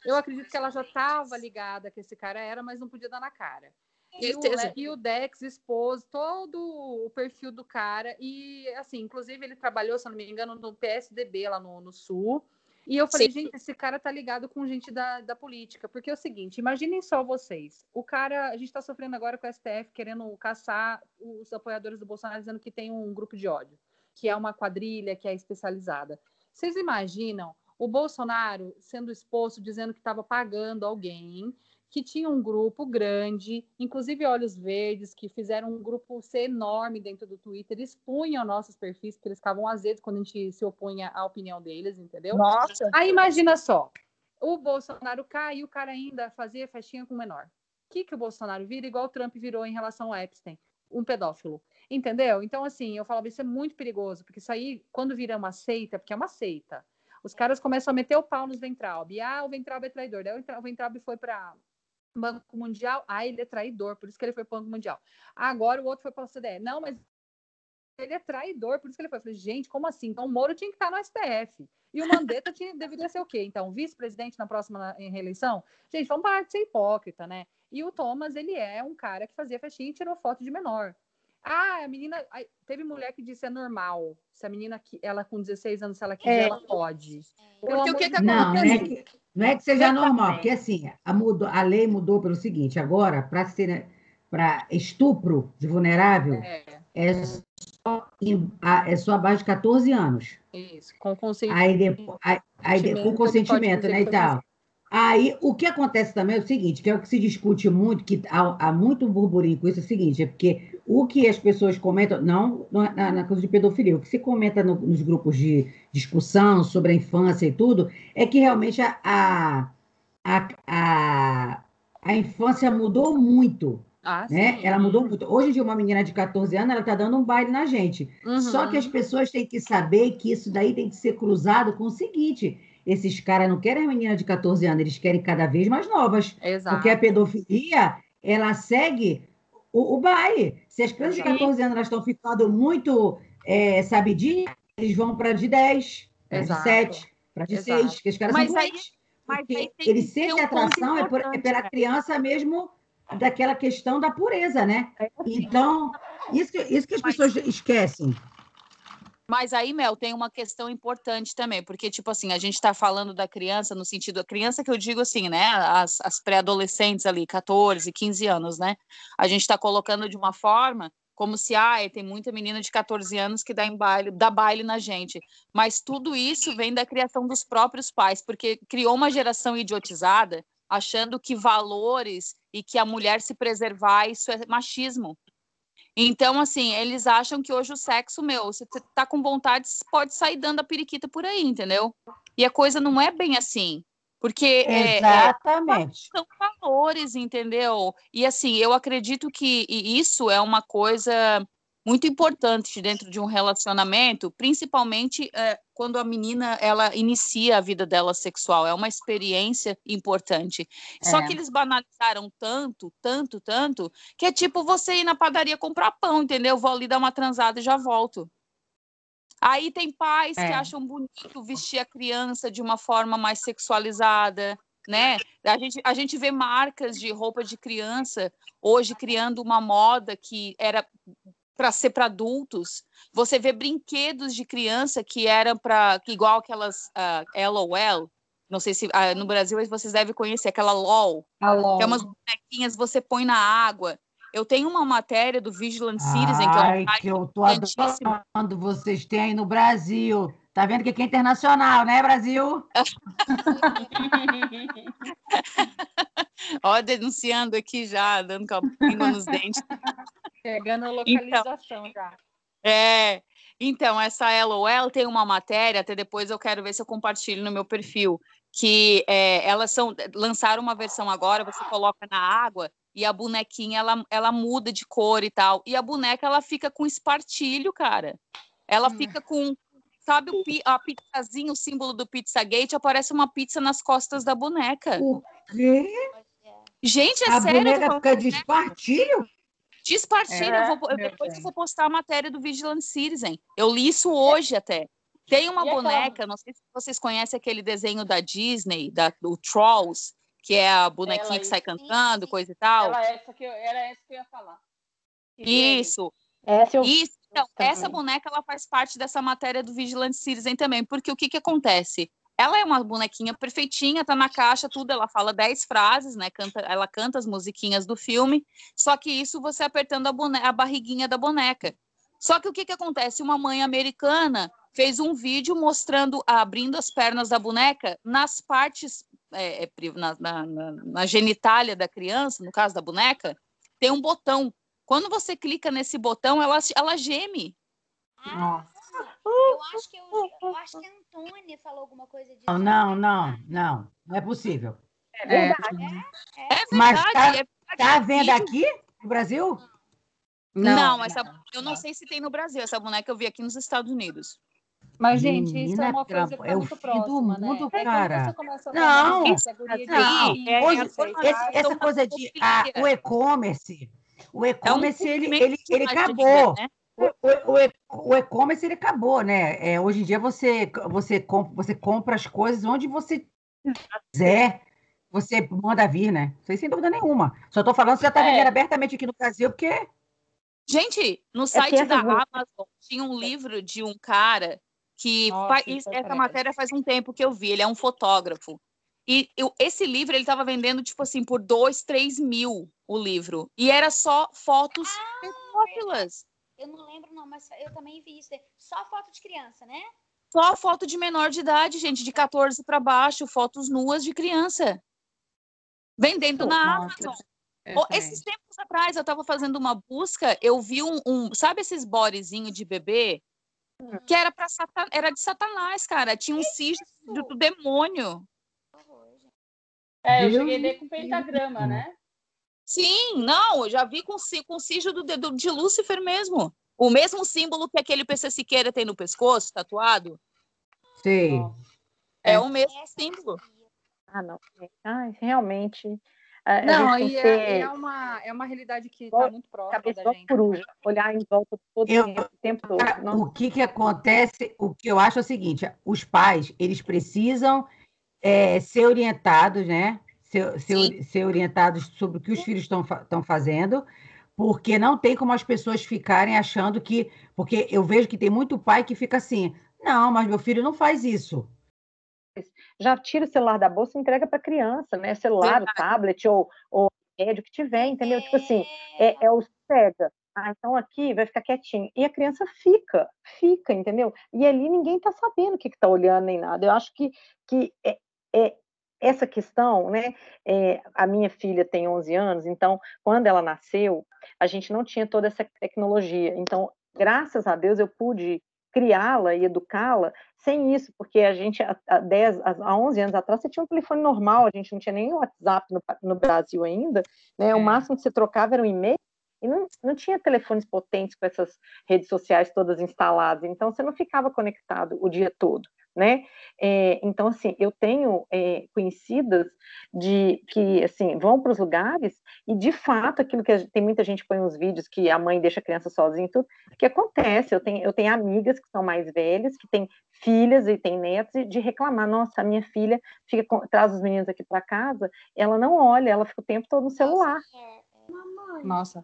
eu acredito que ela já estava ligada que esse cara era, mas não podia dar na cara. E o, Certeza. e o Dex expôs todo o perfil do cara. E, assim, inclusive, ele trabalhou, se não me engano, no PSDB lá no, no Sul. E eu falei, Sim. gente, esse cara tá ligado com gente da, da política. Porque é o seguinte, imaginem só vocês. O cara, a gente tá sofrendo agora com o STF querendo caçar os apoiadores do Bolsonaro, dizendo que tem um grupo de ódio, que é uma quadrilha, que é especializada. Vocês imaginam o Bolsonaro sendo exposto, dizendo que estava pagando alguém, que tinha um grupo grande, inclusive Olhos Verdes, que fizeram um grupo ser enorme dentro do Twitter, expunham nossos perfis, porque eles ficavam azedos quando a gente se opunha à opinião deles, entendeu? Nossa. Aí imagina só, o Bolsonaro cai e o cara ainda fazia festinha com o menor. O que, que o Bolsonaro vira? Igual o Trump virou em relação ao Epstein, um pedófilo. Entendeu? Então, assim, eu falava, isso é muito perigoso, porque isso aí, quando vira uma seita, porque é uma seita, os caras começam a meter o pau nos Ventralb. Ah, o Ventralb é traidor. Daí o Ventra- o Ventralb foi para Banco Mundial. Ah, ele é traidor, por isso que ele foi para o Banco Mundial. Agora o outro foi para o CDE. Não, mas ele é traidor, por isso que ele foi. Eu falei, gente, como assim? Então o Moro tinha que estar no STF. E o Mandetta tinha, deveria ser o quê? Então, vice-presidente na próxima reeleição? Gente, vamos parar de ser hipócrita, né? E o Thomas, ele é um cara que fazia festinha e tirou foto de menor. Ah, a menina. Teve mulher que disse é normal. Se a menina, que- ela com 16 anos, se ela quiser, É. ela pode. Porque o que que. Não, não é acontece? que, não é que seja normal, porque assim, a, mudou, a lei mudou pelo seguinte, agora, para ser para estupro de vulnerável, É, é só, é só abaixo de 14 anos. isso. Com conceito. Aí, depois, aí, aí com Consentimento, consentimento, né, e tal. Aí, o que acontece também é o seguinte, que é o que se discute muito, que há, há muito burburinho com isso, é o seguinte, é porque o que as pessoas comentam, não na, na coisa de pedofilia, o que se comenta no- nos grupos de discussão sobre a infância e tudo, é que realmente a, a, a, a, a infância mudou muito, Ah, né? Ela mudou muito. Hoje em dia, uma menina de 14 anos, ela está dando um baile na gente. Uhum. Só que as pessoas têm que saber que isso daí tem que ser cruzado com o seguinte: esses caras não querem a menina de 14 anos, eles querem cada vez mais novas. Exato. Porque a pedofilia, ela segue o, o baile. Se as crianças de Exato. 14 anos estão ficando muito é, sabidinhas, eles vão para de 10, para de Exato. 7, para de Exato. 6, que os caras Mas são aí- doentes. mas aí eles sentem um atração é, por- é pela né? criança mesmo, daquela questão da pureza, né? É assim. Então, isso que, isso que as Mas- pessoas esquecem. Mas aí, Mel, tem uma questão importante também, porque, tipo assim, a gente está falando da criança no sentido, a criança que eu digo assim, né, as, as pré-adolescentes ali, 14, 15 anos, né, a gente está colocando de uma forma como se ah, tem muita menina de 14 anos que dá, em baile, dá baile na gente. Mas tudo isso vem da criação dos próprios pais, porque criou uma geração idiotizada, achando que valores e que a mulher se preservar, isso é machismo. Então, assim, eles acham que hoje o sexo, meu, você tá com vontade, pode sair dando a periquita por aí, entendeu? E a coisa não é bem assim. Porque Exatamente. É, é, são valores, entendeu? E assim, eu acredito que isso é uma coisa muito importante dentro de um relacionamento, principalmente é, quando a menina ela inicia a vida dela sexual, é uma experiência importante. É. Só que eles banalizaram tanto, tanto, tanto, que é tipo você ir na padaria comprar pão, entendeu? Vou ali dar uma transada e já volto. Aí tem pais é. que acham bonito vestir a criança de uma forma mais sexualizada, né? A gente, a gente vê marcas de roupa de criança hoje criando uma moda que era para ser para adultos. Você vê brinquedos de criança que eram para igual aquelas uh, ah, LOL. Não sei se uh, no Brasil vocês devem conhecer aquela LOL, LOL. que é umas bonequinhas você põe na água. Eu tenho uma matéria do Vigilant Citizen Ai, que, é um que eu tô adorando vocês têm aí no Brasil. Tá vendo que aqui é internacional, né, Brasil? Ó, denunciando aqui já, dando capinha nos dentes. Pegando a então, localização então, já. É. Então, essa LOL tem uma matéria, até depois eu quero ver se eu compartilho no meu perfil, que é, elas são lançaram uma versão agora, você coloca na água e a bonequinha ela, ela muda de cor e tal. E a boneca ela fica com espartilho, cara. Ela hum. fica com sabe o a pizzazinha, o símbolo do Pizzagate, aparece uma pizza nas costas da boneca. O quê? Gente, é a sério. A boneca fica de espartilho? Despartilha, é, eu vou, depois eu vou postar a matéria do Vigilant Citizen. Eu li isso hoje até. Tem uma e boneca, aquela... não sei se vocês conhecem aquele desenho da Disney, da, do Trolls, que é a bonequinha ela, que sai cantando, coisa e tal. Ela, essa que eu, era essa que eu ia falar. Isso. Essa eu... Isso. Então, essa boneca ela faz parte dessa matéria do Vigilant Citizen também, porque o que que acontece? Ela é uma bonequinha perfeitinha, tá na caixa, tudo. Ela fala 10 frases, né? Canta, ela canta as musiquinhas do filme. Só que isso você apertando a, boneca, a barriguinha da boneca. Só que o que, que acontece? Uma mãe americana fez um vídeo mostrando, abrindo as pernas da boneca nas partes, é, é na, na, na, na genitália da criança, no caso da boneca, tem um botão. Quando você clica nesse botão, ela, ela geme. Ah, eu acho que eu, eu acho que a Antônia falou alguma coisa disso. Não, não, não, não, não é possível. É verdade. É, é. é Mas está tá vendo aqui no Brasil? Não, não essa, eu não sei se tem no Brasil. Essa boneca eu vi aqui nos Estados Unidos. Mas, gente, Menina, isso é uma coisa que tá é muito próxima, do mundo, né? cara. não, não. Hoje, esse, essa coisa de ah, o e-commerce, o e-commerce, é um ele, ele, ele acabou. Né? O, o e-commerce ele acabou, né? É, hoje em dia você, você, comp, você compra as coisas onde você quiser, você manda vir, né? Isso sem dúvida nenhuma. Só estou falando, você já está é. vendendo abertamente aqui no Brasil, porque. Gente, no é site é da Amazon tinha um livro de um cara que Nossa, faz, essa matéria faz um tempo que eu vi, ele é um fotógrafo. E eu, esse livro ele estava vendendo, tipo assim, por dois, três mil o livro. E era só fotos ah, eu não lembro, não, mas eu também vi isso. Só foto de criança, né? Só foto de menor de idade, gente, de 14 para baixo, fotos nuas de criança. Vendendo na Amazon. Esses tempos atrás, eu estava fazendo uma busca, eu vi um, um sabe esses borezinhos de bebê? Hum. Que era para era de Satanás, cara. Tinha um signo do, do demônio. É, eu cheguei a ver com pentagrama, né? Sim, não, eu já vi com, com o signo do, do, de Lúcifer mesmo. O mesmo símbolo que aquele PC Siqueira tem no pescoço, tatuado. Sim. É, é o mesmo símbolo. Ah, não. Ah, realmente. não, e é, é, uma, é uma realidade que está muito próxima da gente. Coruja, olhar em volta todo eu, o tempo todo. Não? O que, que acontece, o que eu acho é o seguinte, os pais, eles precisam é, ser orientados, né? Ser, ser, ser orientados sobre o que os filhos estão fazendo, porque não tem como as pessoas ficarem achando que. Porque eu vejo que tem muito pai que fica assim: não, mas meu filho não faz isso. Já tira o celular da bolsa e entrega para a criança, né? Celular, o tablet ou, ou o que tiver, entendeu? Tipo assim, é, é o cega. ah, então aqui vai ficar quietinho. E a criança fica, fica, entendeu? E ali ninguém está sabendo o que está olhando nem nada. Eu acho que, que é, é essa questão, né? É, a minha filha tem 11 anos, então, quando ela nasceu, a gente não tinha toda essa tecnologia. Então, graças a Deus, eu pude criá-la e educá-la sem isso, porque a gente, há, 10, há 11 anos atrás, você tinha um telefone normal, a gente não tinha nem WhatsApp no, no Brasil ainda, né? É. O máximo que você trocava era um e-mail, e não, não tinha telefones potentes com essas redes sociais todas instaladas, então você não ficava conectado o dia todo né? É, então, assim, eu tenho é, conhecidas de que, assim, vão para os lugares e, de fato, aquilo que a, tem muita gente põe uns vídeos que a mãe deixa a criança sozinha e tudo, que acontece. Eu tenho, eu tenho amigas que são mais velhas, que têm filhas e têm netos, de reclamar, nossa, a minha filha fica com, traz os meninos aqui para casa, ela não olha, ela fica o tempo todo no celular. Nossa,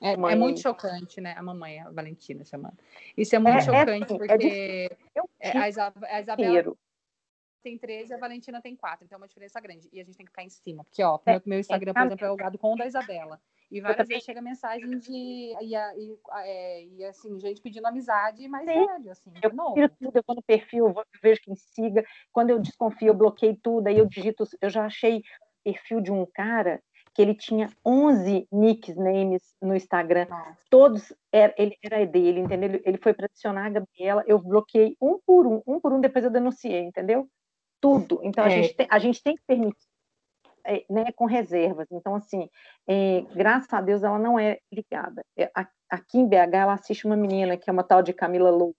é, é, muito chocante, né? A mamãe, a Valentina chamando. Isso é muito é, é chocante, assim, é, porque é a, a Isabela tem 13 e a Valentina tem 4, então é uma diferença grande. E a gente tem que ficar em cima, porque, ó, meu, meu Instagram, por exemplo, é logado com o da Isabela. E várias vezes chega mensagem de. E, e, é, e, assim, gente pedindo amizade mais Sim. velho, assim. Eu tiro tudo, eu vou no perfil, eu vejo quem siga. Quando eu desconfio, eu bloqueio tudo, aí eu digito. Eu já achei perfil de um cara que ele tinha 11 nicknames no Instagram, todos era, ele era dele, entendeu? Ele, foi para adicionar a Gabriela, eu bloqueei um por um, um por um, depois eu denunciei, entendeu? Tudo. Então é. a, gente tem, a gente tem que permitir, é, né, com reservas. Então, assim, é, graças a Deus ela não é ligada. É, aqui em BH ela assiste uma menina que é uma tal de Camila Lou,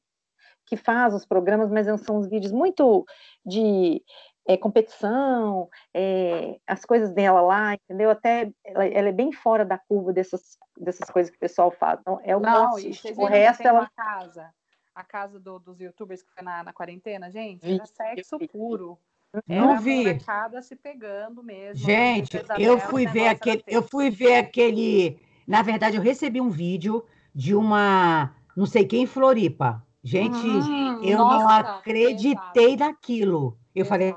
que faz os programas, mas são uns vídeos muito de é, competição, é, as coisas dela lá, entendeu? Até ela, ela, é bem fora da curva dessas, dessas coisas que o pessoal faz. Então, é o Não, O resto ela. casa, a casa do, dos youtubers que foi na, na quarentena, gente, era sexo puro. Não era vi. A se pegando mesmo. Gente, eu fui ver aquele, eu fui ver aquele. Na verdade, eu recebi um vídeo de uma, não sei quem, Floripa. Gente, hum, eu nossa, não acreditei naquilo. Eu falei,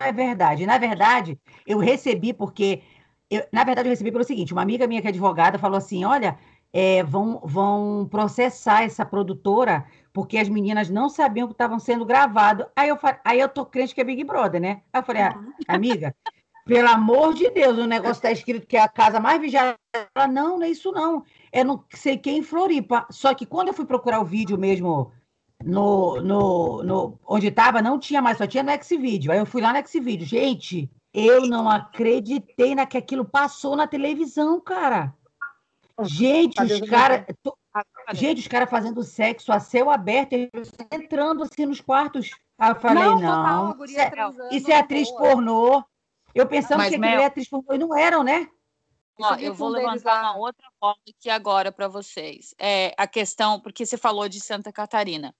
é verdade. Na verdade, eu recebi porque. Eu, na verdade, eu recebi pelo seguinte: uma amiga minha que é advogada falou assim: olha, é, vão, vão processar essa produtora porque as meninas não sabiam que estavam sendo gravados. Aí eu, aí eu tô crente que é Big Brother, né? Aí eu falei, ah, amiga, pelo amor de Deus, o negócio está escrito que é a casa mais vigiada. Ela, não, não é isso não. É não sei quem em Floripa. Só que quando eu fui procurar o vídeo mesmo no, no, no onde estava, não tinha mais, só tinha no Xvideo. Aí eu fui lá no Xvideo. Gente, eu não acreditei na que aquilo passou na televisão, cara. Gente, os caras. Gente, os caras fazendo sexo a céu aberto, entrando assim nos quartos. Aí eu falei, não, não isso, é, isso é atriz pornô. Eu pensando Mas, que Mel... aquilo é atriz pornô e não eram, né? Ó, eu vou levantar uma outra foto aqui agora para vocês. É a questão, porque você falou de Santa Catarina.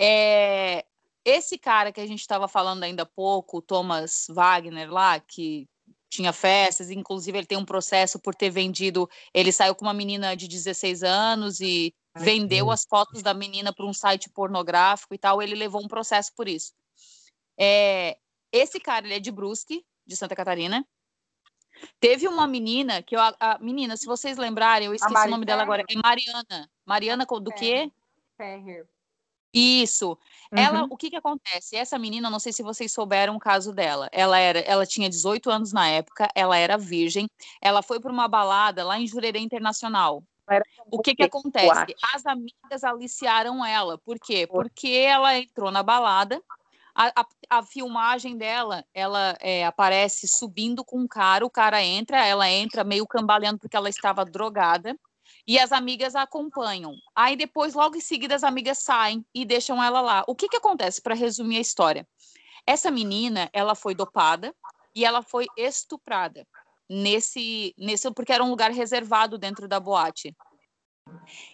É, esse cara que a gente estava falando ainda há pouco, o Thomas Wagner lá, que tinha festas, inclusive ele tem um processo por ter vendido, ele saiu com uma menina de 16 anos e Ai, vendeu Deus. as fotos da menina para um site pornográfico e tal, ele levou um processo por isso. É, esse cara, ele é de Brusque, de Santa Catarina. Teve uma menina que eu, a, menina, se vocês lembrarem, eu esqueci o nome dela agora, é Mariana. Mariana do quê? Ferrer. Isso. Uhum. Ela, o que que acontece? Essa menina, não sei se vocês souberam o caso dela. Ela era, ela tinha 18 anos na época, ela era virgem. Ela foi para uma balada lá em Jurerê Internacional. O que que acontece? As amigas aliciaram ela. Por quê? Porque ela entrou na balada. A, a, a filmagem dela, ela é, aparece subindo com um cara, o cara entra, ela entra meio cambaleando porque ela estava drogada e as amigas a acompanham. Aí depois, logo em seguida, as amigas saem e deixam ela lá. O que que acontece, para resumir a história? Essa menina, ela foi dopada e ela foi estuprada nesse, nesse porque era um lugar reservado dentro da boate.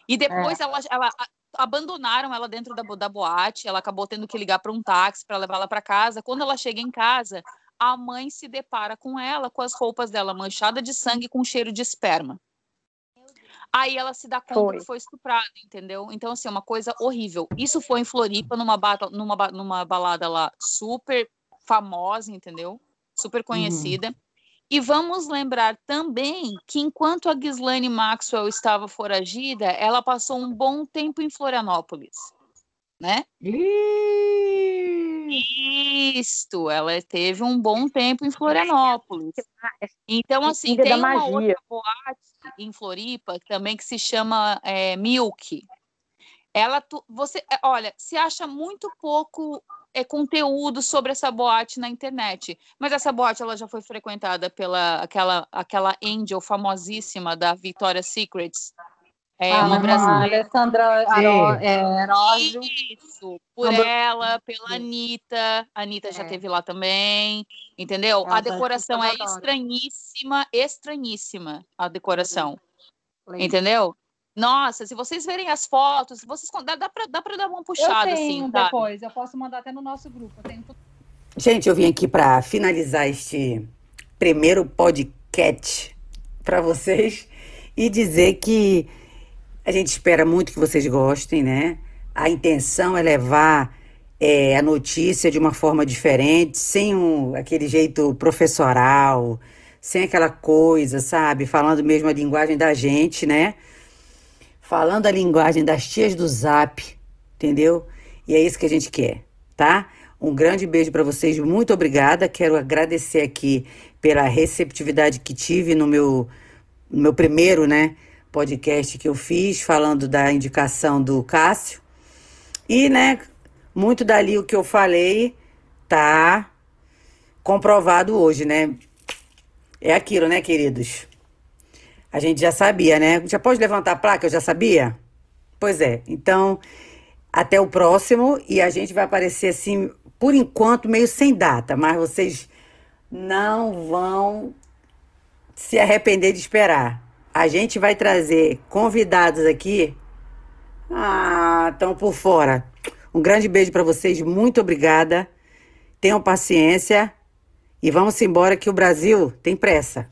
E depois é. ela, ela abandonaram ela dentro da, da boate, ela acabou tendo que ligar para um táxi para levá-la para casa. Quando ela chega em casa, a mãe se depara com ela com as roupas dela manchadas de sangue com cheiro de esperma. Aí ela se dá conta foi. que foi estuprada, entendeu? Então, assim, é uma coisa horrível. Isso foi em Floripa, numa, numa, numa balada lá super famosa, entendeu? Super conhecida. Uhum. E vamos lembrar também que enquanto a Ghislaine Maxwell estava foragida, ela passou um bom tempo em Florianópolis, né? Isto, ela teve um bom tempo em Florianópolis. Então, assim, tem uma outra boate em Floripa também que se chama é, Milk. Ela, tu- você, é, olha, se acha muito pouco é, conteúdo sobre essa boate na internet, mas essa boate ela já foi frequentada pela aquela aquela Angel famosíssima da Victoria's Secrets, é, Ah, uma a brasileira. Alessandra é, Arósio. Isso, por ela, pela Anitta. A Anitta já É. teve lá também, entendeu? Ela a já decoração é estranhíssima, estranhíssima a decoração, entendeu? Nossa, se vocês verem as fotos, vocês dá, dá pra, dá pra dar uma Eu puxada tenho assim, sabe? depois, eu posso mandar até no nosso grupo. Eu tenho. Gente, eu vim aqui para finalizar este primeiro podcast para vocês e dizer que a gente espera muito que vocês gostem, né? A intenção é levar é, a notícia de uma forma diferente, sem um, aquele jeito professoral, sem aquela coisa, sabe? Falando mesmo a linguagem da gente, né? Falando a linguagem das tias do Zap, entendeu? E é isso que a gente quer, tá? Um grande beijo para vocês, muito obrigada. Quero agradecer aqui pela receptividade que tive no meu, no meu primeiro, né, podcast que eu fiz, falando da indicação do Cássio. E, né, muito dali o que eu falei tá comprovado hoje, né? É aquilo, né, queridos? A gente já sabia, né? Já pode levantar a placa, eu já sabia? Pois é. Então, até o próximo e a gente vai aparecer assim, por enquanto, meio sem data, mas vocês não vão se arrepender de esperar. A gente vai trazer convidados aqui. Ah, estão por fora. Um grande beijo para vocês, muito obrigada. Tenham paciência e vamos embora que o Brasil tem pressa.